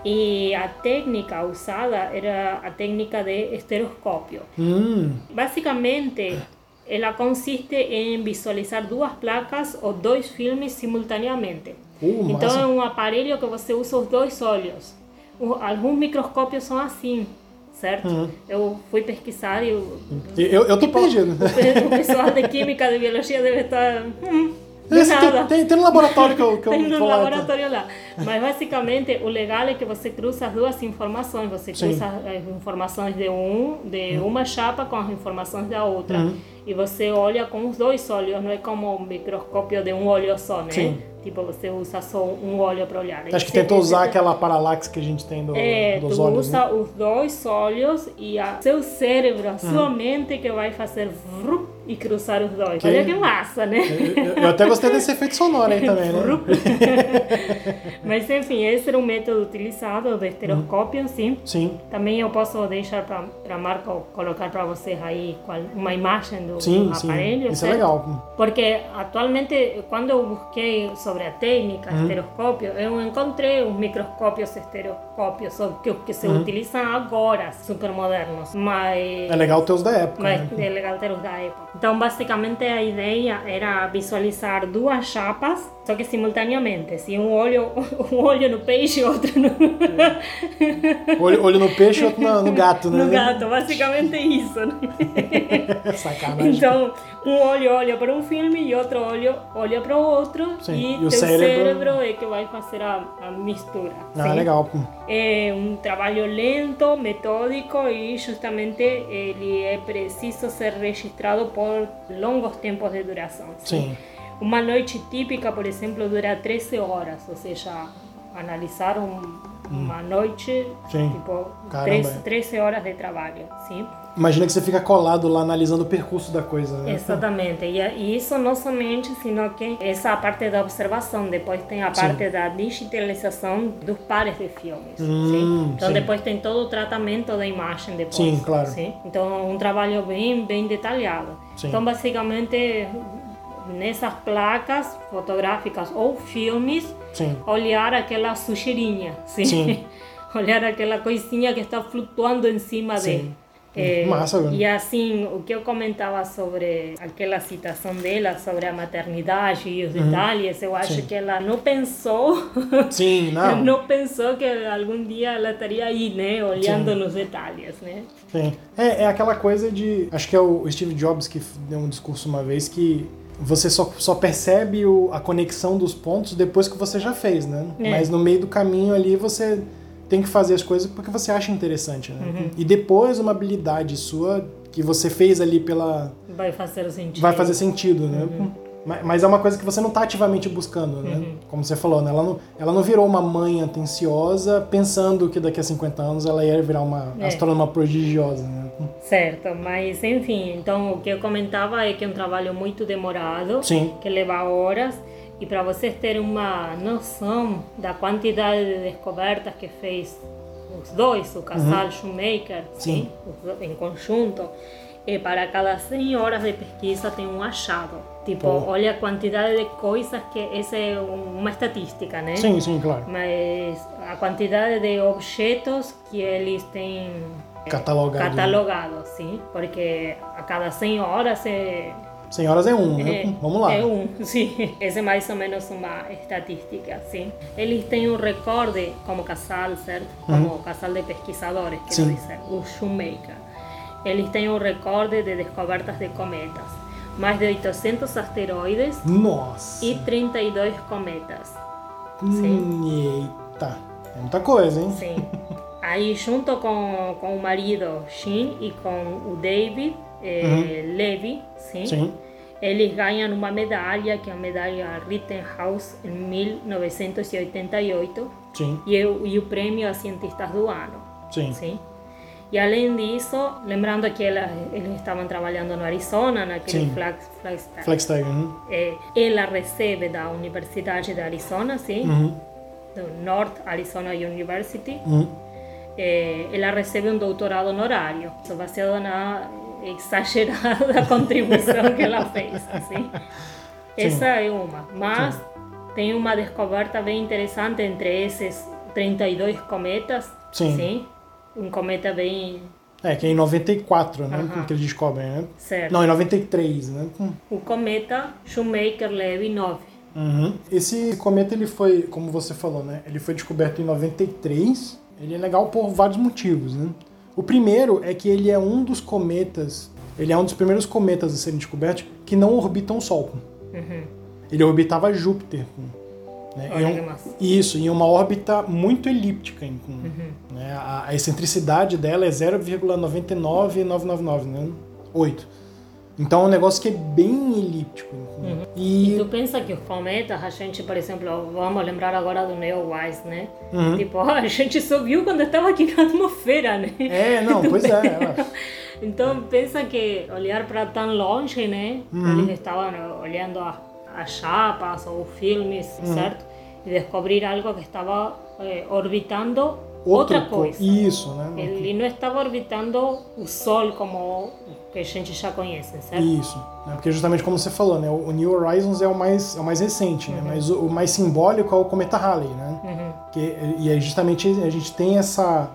E a técnica usada era a técnica de estereoscópio. Hum. Basicamente, ela consiste em visualizar duas placas ou dois filmes simultaneamente. Uh, então é um aparelho que você usa os dois olhos alguns microscópios são assim, certo? Uhum. Eu fui pesquisar e eu... Eu, eu tô tipo, perdido. O, o pessoal de química, de biologia deve estar... Hum, Esse, tem, tem, tem, um laboratório que eu, que tem eu um laboratório lá. Mas basicamente o legal é que você cruza as duas informações. Você cruza Sim. as informações de um, de uhum. uma chapa com as informações da outra. Uhum. E você olha com os dois olhos, não é como um microscópio de um olho só, né? Sim. Tipo, você usa só um olho para olhar. Acho que tentou usar aquela paralaxe que a gente tem do, é, dos olhos. É, usa né? os dois olhos e a, seu cérebro, a sua uhum. mente que vai fazer vrup, e cruzar os dois. Que... Olha que massa, né? Eu, eu, até gostei desse efeito sonoro aí também, né? Mas enfim, esse era um método utilizado do estereoscópio, sim. Sim. Também eu posso deixar para Marco colocar para vocês aí uma imagem do sim, aparelho. Sim, isso é legal. Porque atualmente, quando eu busquei sobre a técnica uhum. estereoscópio, eu encontrei os microscópios estereoscópios que, que se uhum. utilizam agora, super modernos. Mas... É legal ter os da época. Mas né? é legal ter os da época. Então, basicamente, a ideia era visualizar duas chapas, só que simultaneamente. Se um olho, um olho no peixe e outro no... olho, olho no peixe e outro no, no gato, né? No gato, basicamente isso. Né? Sacanagem. Então, um olho olha para um filme e outro olho olha para o outro. Sim. E, e o cérebro... cérebro... é que vai fazer a, a mistura. Ah, sim? legal. É um trabalho lento, metódico e justamente ele é preciso ser registrado por longos tempos de duração. Sim. sim. Uma noite típica, por exemplo, dura 13 horas, ou seja, analisar um, uma noite, tipo, 13, 13 horas de trabalho, sim? Imagina que você fica colado lá analisando o percurso da coisa, né? Exatamente. E isso não somente, sino que essa parte da observação, depois tem a parte sim. da digitalização dos pares de filmes. Hum, então sim. depois tem todo o tratamento da imagem depois. Sim, claro. Sim? Então um trabalho bem, bem detalhado. Então basicamente nessas placas fotográficas ou filmes, olhar aquela sujeirinha, olhar aquela coisinha que está flutuando em cima dele. É, Massa, e assim, o que eu comentava sobre aquela citação dela, sobre a maternidade e os uhum. detalhes, eu acho Sim. que ela não pensou. Sim, não. não pensou que algum dia ela estaria aí, né? Olhando Sim. nos detalhes, né? Sim. É, é aquela coisa de. Acho que é o Steve Jobs que deu um discurso uma vez que você só, só percebe o, a conexão dos pontos depois que você já fez, né? É. Mas no meio do caminho ali você tem que fazer as coisas porque você acha interessante, né? Uhum. E depois uma habilidade sua que você fez ali pela vai fazer sentido. vai fazer sentido, né? Uhum. Mas é uma coisa que você não está ativamente buscando, né? Uhum. Como você falou, né? ela, não, ela não virou uma mãe atenciosa pensando que daqui a 50 anos ela ia virar uma É. astrônoma prodigiosa, né? Certo, mas enfim, então o que eu comentava é que é um trabalho muito demorado, Sim. que leva horas, e para vocês terem uma noção da quantidade de descobertas que fez os dois, o casal Shoemaker, Sim. os em conjunto, e para cada 100 horas de pesquisa tem um achado. Tipo, Pô. olha a quantidade de coisas que essa é uma estatística, né? Sim, sim, claro. Mas a quantidade de objetos que eles têm Catalogado. catalogado, sim, porque a cada 100 horas é, 100 horas é um, né? é, Vamos lá. é um, sim. Essa é mais ou menos uma estatística, sim. Eles têm um recorde como casal, certo? Como casal de pesquisadores, quero Sim. dizer, o Shoemaker. Eles têm um recorde de descobertas de cometas. mais de 800 asteroides Nossa! e 32 cometas. Hum, Eita! É muita coisa, hein? Sim. Aí, junto com, com o marido Shin e com o David eh, Levy, sim, Sim. eles ganham uma medalha, que é a medalha Rittenhouse, em 1988, Sim. e, o- e o prêmio a cientistas do ano. Sim. Sim. E além disso, lembrando que ela, eles estavam trabalhando no Arizona, naquele flag, flagstaff. Flagstag, uhum. Eh, ela recebe da Universidade de Arizona, sim, Uhum. do North Arizona University. Uhum. Eh, ela recebe um doutorado honorário, baseado na exagerada contribuição que ela fez. Assim. Essa é uma. Mas tem uma descoberta bem interessante entre esses 32 cometas. Sim. Um cometa bem É, que é em 94, né? Aham. Que eles descobrem, né? certo. Não, em 93, né? Hum. O cometa Shoemaker-Levy 9. Uhum. Esse cometa, ele foi, como você falou, né? Ele foi descoberto em 93. Ele é legal por vários motivos, né? O primeiro é que ele é um dos cometas, ele é um dos primeiros cometas a serem descobertos que não orbitam o Sol. Uhum. Ele orbitava Júpiter. Né? Olha Em um- isso, em uma órbita muito elíptica. em- Uhum. né? A, a excentricidade dela é 0,99999, né? 8. Então é um negócio que é bem elíptico. E E tu pensa que os cometas, a gente, por exemplo, vamos lembrar agora do Neowise, né? Uhum. Tipo, a gente só viu quando estava aqui na atmosfera, né? É, não, pois é. ela- Então pensa que olhar para tão longe, né? Uhum. Eles estavam olhando as, as chapas ou filmes, Uhum. certo? E descobrir algo que estava eh, orbitando outro co- coisa. Isso, né? Ele não estava orbitando o Sol como que a gente já conhece, certo? Isso. né? Porque justamente como você falou, né? O New Horizons é o mais, é o mais recente, né? Mas o, o mais simbólico é o cometa Halley, né? Uhum. Que, e aí justamente a gente tem essa,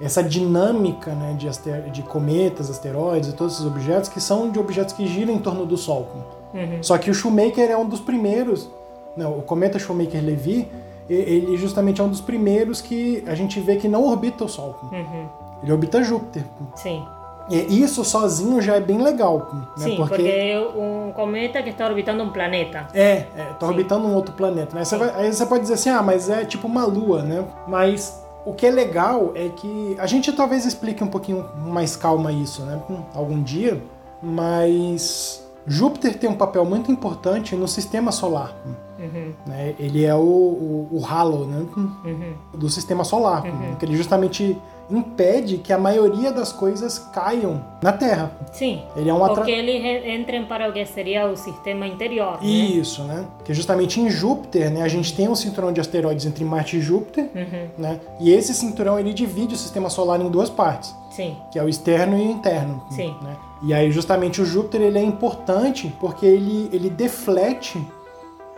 essa dinâmica né, de, aster, de cometas, asteroides e todos esses objetos que são de objetos que giram em torno do Sol. Uhum. Só que o Shoemaker é um dos primeiros, né, o cometa Shoemaker-Levy, ele justamente é um dos primeiros que a gente vê que não orbita o Sol. Uhum. Ele orbita Júpiter. Sim. E isso sozinho já é bem legal. Né? Sim, porque... é um cometa que está orbitando um planeta. É, é, tá orbitando um outro planeta, né? Você vai- aí você pode dizer assim, ah, mas é tipo uma lua, né? Mas o que é legal é que a gente talvez explique um pouquinho mais calma isso, né? Hum, Algum dia, mas Júpiter tem um papel muito importante no sistema solar. Uhum. Né? Ele é o, o, o halo né? Uhum. do sistema solar, que ele justamente impede que a maioria das coisas caiam na Terra. Sim. Ele é um atra... Ou que eles en- entrem para o que seria o sistema interior, né? Isso, né? Que justamente em Júpiter, né, a gente tem um cinturão de asteroides entre Marte e Júpiter, Uhum. né? E esse cinturão ele divide o sistema solar em duas partes, Sim. que é o externo e o interno. Sim. Né? E aí justamente o Júpiter ele é importante porque ele, ele deflete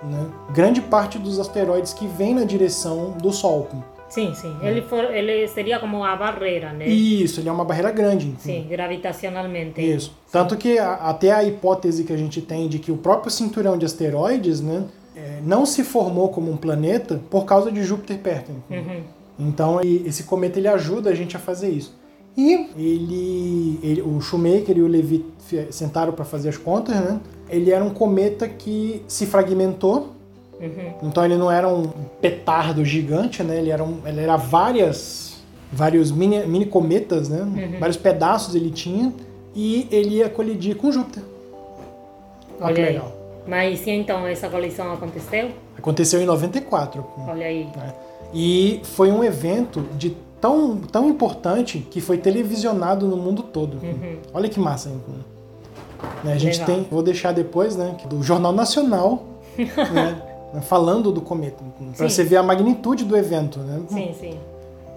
né, grande parte dos asteroides que vêm na direção do Sol. Sim, sim. Ele, for, ele seria como a barreira, né? Isso, ele é uma barreira grande. Sim, gravitacionalmente. Isso. Tanto que a- até a hipótese que a gente tem de que o próprio cinturão de asteroides, né, é, não se formou como um planeta por causa de Júpiter perto. Uhum. Então esse cometa ele ajuda a gente a fazer isso. E ele, ele- o Shoemaker e o Levi sentaram para fazer as contas, né? Ele era um cometa que se fragmentou. Uhum. Então ele não era um petardo gigante, né? Ele era, um, ele era várias, vários mini, mini cometas, né? Vários pedaços ele tinha e ele ia colidir com Júpiter. Olha que Olha aí. legal. Mas e então essa colisão aconteceu? Aconteceu em 94. Olha aí. né? E foi um evento de tão, tão importante que foi televisionado no mundo todo. Olha que massa. hein? Né, A gente Legal. tem, vou deixar depois, né, do Jornal Nacional, né, falando do cometa, para você ver a magnitude do evento, né? Sim, sim.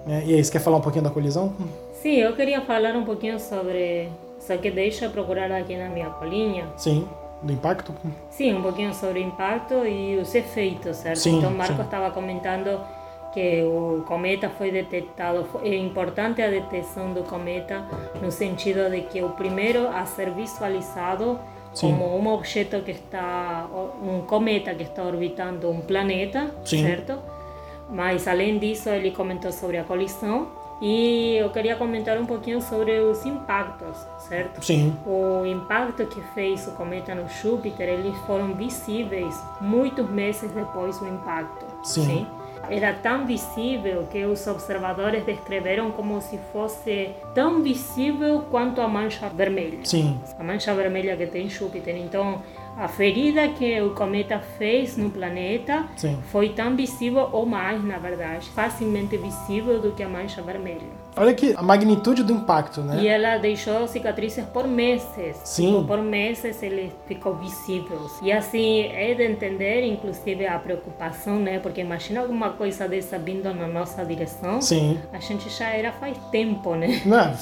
Né, E aí, você quer falar um pouquinho da colisão? Sim, eu queria falar um pouquinho sobre. Só que deixa eu procurar aqui na minha colinha. Sim, do impacto. Sim, um pouquinho sobre o impacto e os efeitos, certo? Sim, então, Marco sim. estava comentando que o cometa foi detectado, é importante a detecção do cometa no sentido de que o primeiro a ser visualizado Sim. como um objeto que está, um cometa que está orbitando um planeta, Sim. certo? Mas além disso, ele comentou sobre a colisão E eu queria comentar um pouquinho sobre os impactos, certo? Sim. O impacto que fez o cometa no Júpiter, eles foram visíveis muitos meses depois do impacto. Sim. Era tão visível que os observadores descreveram como se fosse tão visível quanto a mancha vermelha. Sim. A mancha vermelha que tem Júpiter. Então, a ferida que o cometa fez no planeta Sim. foi tão visível, ou mais, na verdade, facilmente visível do que a mancha vermelha. Olha que a magnitude do impacto, né? E ela deixou cicatrizes por meses. Sim. Tipo, por meses ele ficou visível. E assim, é de entender, inclusive, a preocupação, né? Porque imagina alguma coisa dessa vindo na nossa direção. Sim. A gente já era faz tempo, né? Não.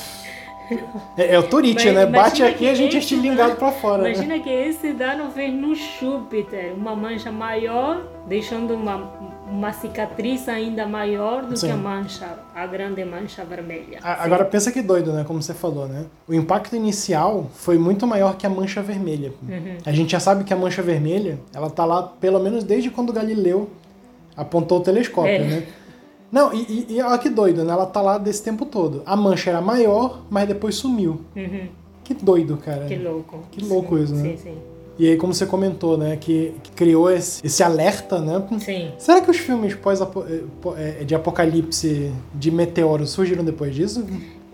É, é o Turite, né? Bate aqui e a gente é estilingado pra fora, né? Imagina que esse dano fez no Júpiter, uma mancha maior, deixando uma, uma cicatriz ainda maior do Sim. que a mancha, a grande mancha vermelha. A- Agora pensa que doido, né? Como você falou, né? O impacto inicial foi muito maior que a mancha vermelha. Uhum. A gente já sabe que a mancha vermelha, ela tá lá pelo menos desde quando Galileu apontou o telescópio, É. né? Não, e, e, e olha que doido, né? Ela tá lá desse tempo todo. A mancha era maior, mas depois sumiu. Uhum. Que doido, cara. Que louco. Que louco Sim, isso, né? Sim, sim. E aí, como você comentou, né? Que, que criou esse, esse alerta, né? Sim. Será que os filmes pós -apo eh, eh, de apocalipse de meteoros surgiram depois disso?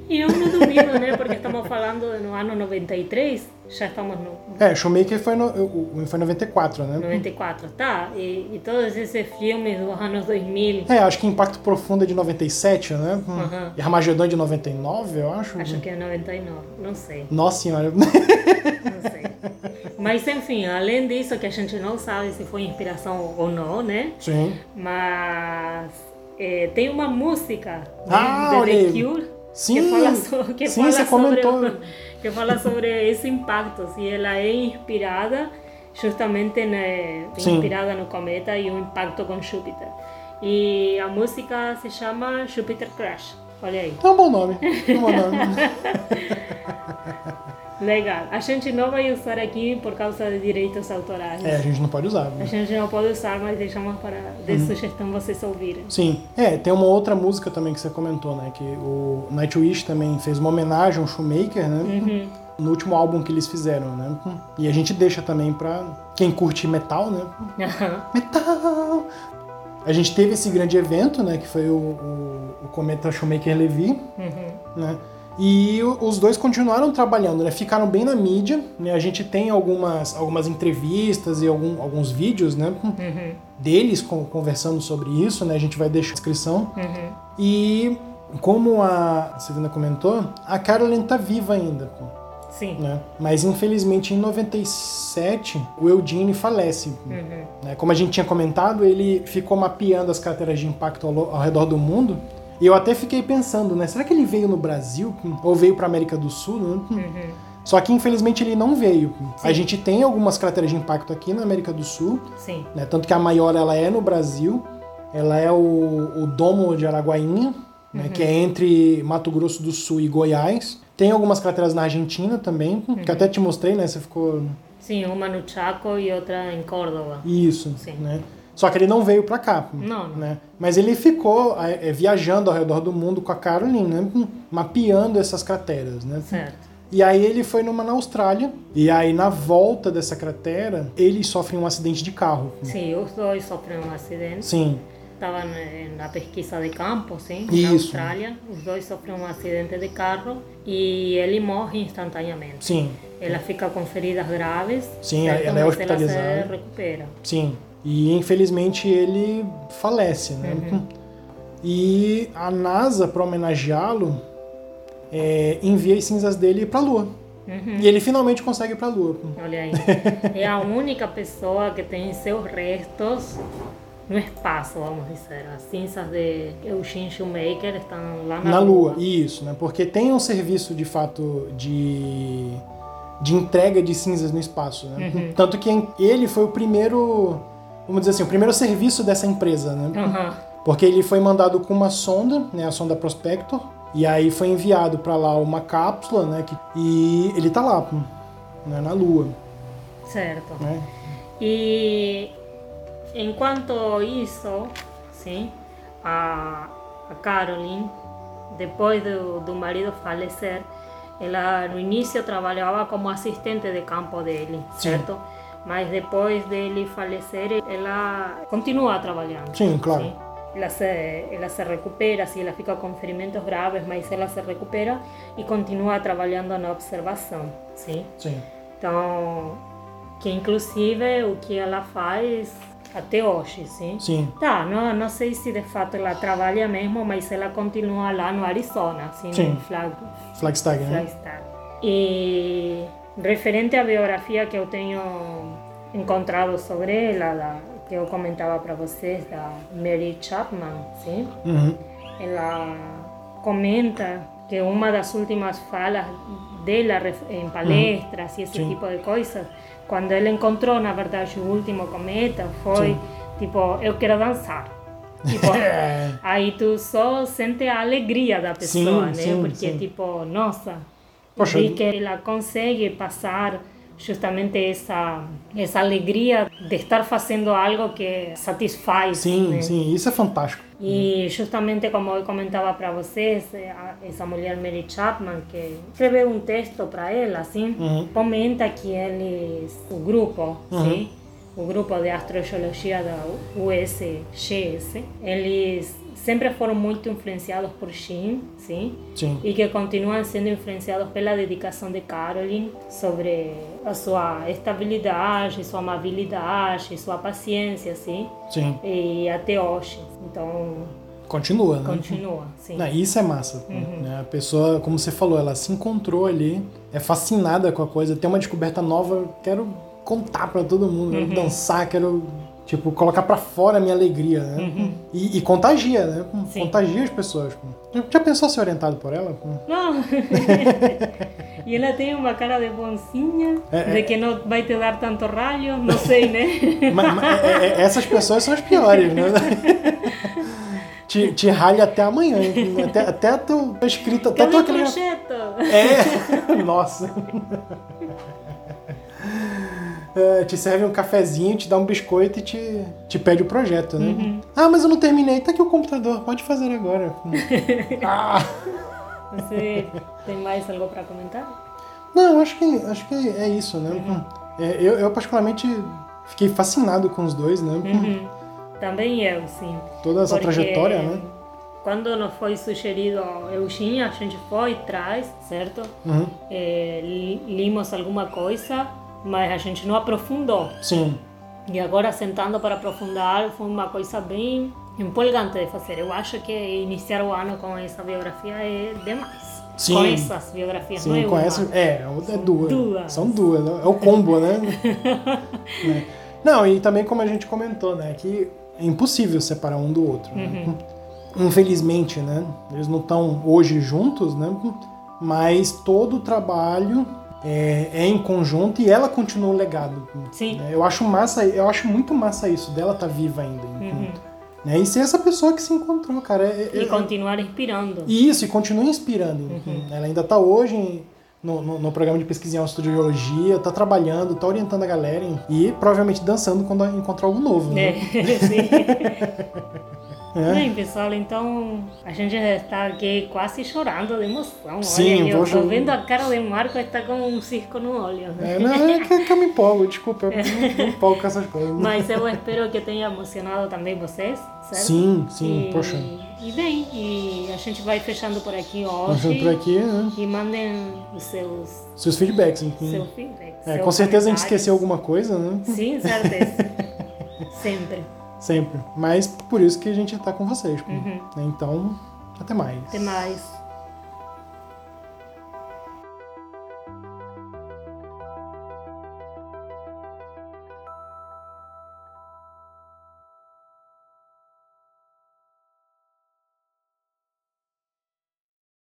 E eu não duvido, né? Porque estamos falando no ano 93, já estamos no É, Shoemaker foi, no, foi 94, né? 94, tá? E, e todos esses filmes dos anos 2000, É, acho que Impacto Profundo é de 97, né? Aham. E Armagedon é de 99, eu acho. acho que é 99, não sei. Nossa senhora. Não sei. Mas enfim, além disso, que a gente não sabe se foi inspiração ou não, né? Sim. Mas eh, tem uma música né, Ah, de olha The. Cure Sim. que fala, so- que Sim, fala sobre comentou. que fala sobre esse impacto. E ela é inspirada justamente né, inspirada no cometa e o impacto com Júpiter. E a música se chama Jupiter Crash. Olha aí. É um bom nome. É um bom nome. Legal. A gente não vai usar aqui por causa de direitos autorais. é, a gente não pode usar. A né? gente não pode usar, mas deixamos para de Uhum. sugestão vocês ouvirem. Sim. É, tem uma outra música também que você comentou, né? Que o Nightwish também fez uma homenagem ao Shoemaker, né? Uhum. No último álbum que eles fizeram, né? E a gente deixa também pra quem curte metal, né? Aham. Metal! A gente teve esse grande evento, né? Que foi o, o, o cometa Shoemaker-Levy, Uhum. né? E os dois continuaram trabalhando, né? Ficaram bem na mídia, né? A gente tem algumas, algumas entrevistas e algum- alguns vídeos, né? Uhum. Deles con- conversando sobre isso, né? A gente vai deixar na descrição. Uhum. E como a Silvina comentou, a Caroline tá viva ainda, Sim. né? Mas infelizmente em 97 o Eugene falece. Uhum. né? Como a gente tinha comentado, ele ficou mapeando as crateras de impacto ao, ao redor do mundo. E eu até fiquei pensando, né? Será que ele veio no Brasil? Ou veio para América do Sul? Uhum. Só que infelizmente ele não veio. A gente tem algumas crateras de impacto aqui na América do Sul, Sim. né? Tanto que a maior ela é no Brasil. Ela é o, o Domo de Araguainha, né? que é entre Mato Grosso do Sul e Goiás. Tem algumas crateras na Argentina também, que eu até te mostrei, né? Você ficou. Sim, uma no Chaco e outra em Córdoba. Isso, Sim. né? Só que ele não veio pra cá. Não, não. Né? Mas ele ficou é, é, viajando ao redor do mundo com a Caroline, né? mapeando essas crateras, né? Certo. E aí ele foi numa na Austrália, e aí na volta dessa cratera, ele sofre um acidente de carro. Sim, os dois sofreram um acidente. Sim, Estavam eh, na pesquisa de campo, sim, na Isso. Austrália. Os dois sofreram um acidente de carro e ele morre instantaneamente. sim, Ela fica com feridas graves. Sim, certo? ela é hospitalizada. Ela se recupera. sim. E infelizmente ele falece, né? E a NASA, para homenageá-lo, é, envia as cinzas dele para a Lua. Uhum. E ele finalmente consegue ir para a Lua. Olha aí. é a única pessoa que tem seus restos no espaço, vamos dizer. As cinzas de Eugene Shoemaker estão lá na, Na Lua, isso, né? Porque tem um serviço de fato de, de entrega de cinzas no espaço, né? Tanto que ele foi o primeiro, vamos dizer assim, o primeiro serviço dessa empresa, né? Aham. Porque ele foi mandado com uma sonda, né, a sonda Prospector, e aí foi enviado para lá uma cápsula, né, que, e ele tá lá, né, na Lua, Certo. né? E enquanto isso, sim, a, a Caroline depois do, do marido falecer, ela no início trabalhava como assistente de campo dele, Sim. certo? Mas depois dele falecer, ela continua trabalhando. Sim, claro. sim. Ela se, ela se recupera, sim, ela fica com ferimentos graves, mas ela se recupera e continua trabalhando na observação, sim? Sim. Então, que inclusive o que ela faz até hoje, sim? Sim. Tá, não, não sei se de fato ela trabalha mesmo, mas ela continua lá no Arizona, Sim. no Flag, Flagstag, né? Flagstaff. E referente à biografia que eu tenho encontrado sobre ela, da, que eu comentava para vocês, da Mary Chapman, sim? Uhum. ela comenta que uma das últimas falas dela em palestras e esse Sim. tipo de coisas, quando ele encontrou, na verdade, o último cometa, foi Sim. tipo, eu quero dançar. Tipo, É. aí tu só sente a alegria da pessoa, Sim, né? sim, Porque, sim. tipo, nossa, Poxa, vi que ela consegue passar justamente essa, essa alegria de estar fazendo algo que satisfaz. Sim, né? sim, isso é fantástico. E justamente como eu comentava para vocês, eh, essa mulher Mary Chapman, que escreveu um texto para ela, assim, Uhum. comenta que eles, o grupo, sim, o grupo de astrogeologia da USGS, eles sempre foram muito influenciados por Shin, sim, Sim. e que continuam sendo influenciados pela dedicação de Caroline sobre a sua estabilidade, sua amabilidade, sua paciência, sim, Sim. e até hoje. Então, Continua, né? continua, sim. Não, isso é massa. Uhum. né? A pessoa, como você falou, ela se encontrou ali, é fascinada com a coisa, tem uma descoberta nova, quero contar pra todo mundo, Uhum. quero dançar, quero, tipo, colocar pra fora a minha alegria, né? E, e contagia, né? Uhum. Sim. Contagia as pessoas. Já pensou ser orientado por ela? Não. e ela tem uma cara de bonzinha, É, de é. que não vai te dar tanto raio, não sei, né? Mas, mas, é- é- essas pessoas são as piores, né? te, te ralha até amanhã, até, até a tua escrita, até a tua aquele... É, nossa. É, te serve um cafezinho, te dá um biscoito e te, te pede o projeto, né? Uhum. Ah, mas eu não terminei. Tá aqui o computador, pode fazer agora. ah, Você tem mais algo para comentar? não, acho que, acho que é isso, né? É, eu, eu, particularmente, fiquei fascinado com os dois, né? Uhum. Também eu, sim. Toda essa Porque trajetória, né? Quando nos foi sugerido Eugênia, a gente foi atrás, certo? Uhum. Li- limos alguma coisa, mas a gente não aprofundou. Sim, E agora, sentando para aprofundar, foi uma coisa bem empolgante de fazer. Eu acho que iniciar o ano com essa biografia é demais. Sim. Com essas biografias, não sim, é com uma. essa. É, é duas. duas. São duas, é o combo, né? Né? Não, e também como a gente comentou, né? Que é impossível separar um do outro. né? Infelizmente, né? Eles não estão hoje juntos, né? Mas todo o trabalho é, é em conjunto e ela continua o legado. Sim. né? Eu acho massa, eu acho muito massa isso dela estar viva ainda. Né? E ser essa pessoa que se encontrou, cara. É, E é- continuar inspirando. isso, e continua inspirando. Ela ainda está hoje em- no, no- no programa de pesquisa em astrobiologia, está trabalhando, está orientando a galera em- e provavelmente dançando quando encontrar algo novo. É, Né? sim. É. Bem, pessoal, então a gente já está aqui quase chorando de emoção. Sim, Olha, eu estou vendo a cara de Marco, está com um cisco no olho. É, não, é que, que eu me empolgo, desculpa, eu me, me empolgo com essas coisas. Mas eu espero que tenha emocionado também vocês, certo? Sim, sim, e, poxa. E bem, e a gente vai fechando por aqui hoje. estamos por aqui, né? E mandem os seus, Seus feedbacks, enfim. seu feedback. É, com certeza a gente esqueceu alguma coisa, né? Sim, certeza. Sempre. Sempre. Mas por isso que a gente está com vocês. Uhum. Então, até mais. Até mais.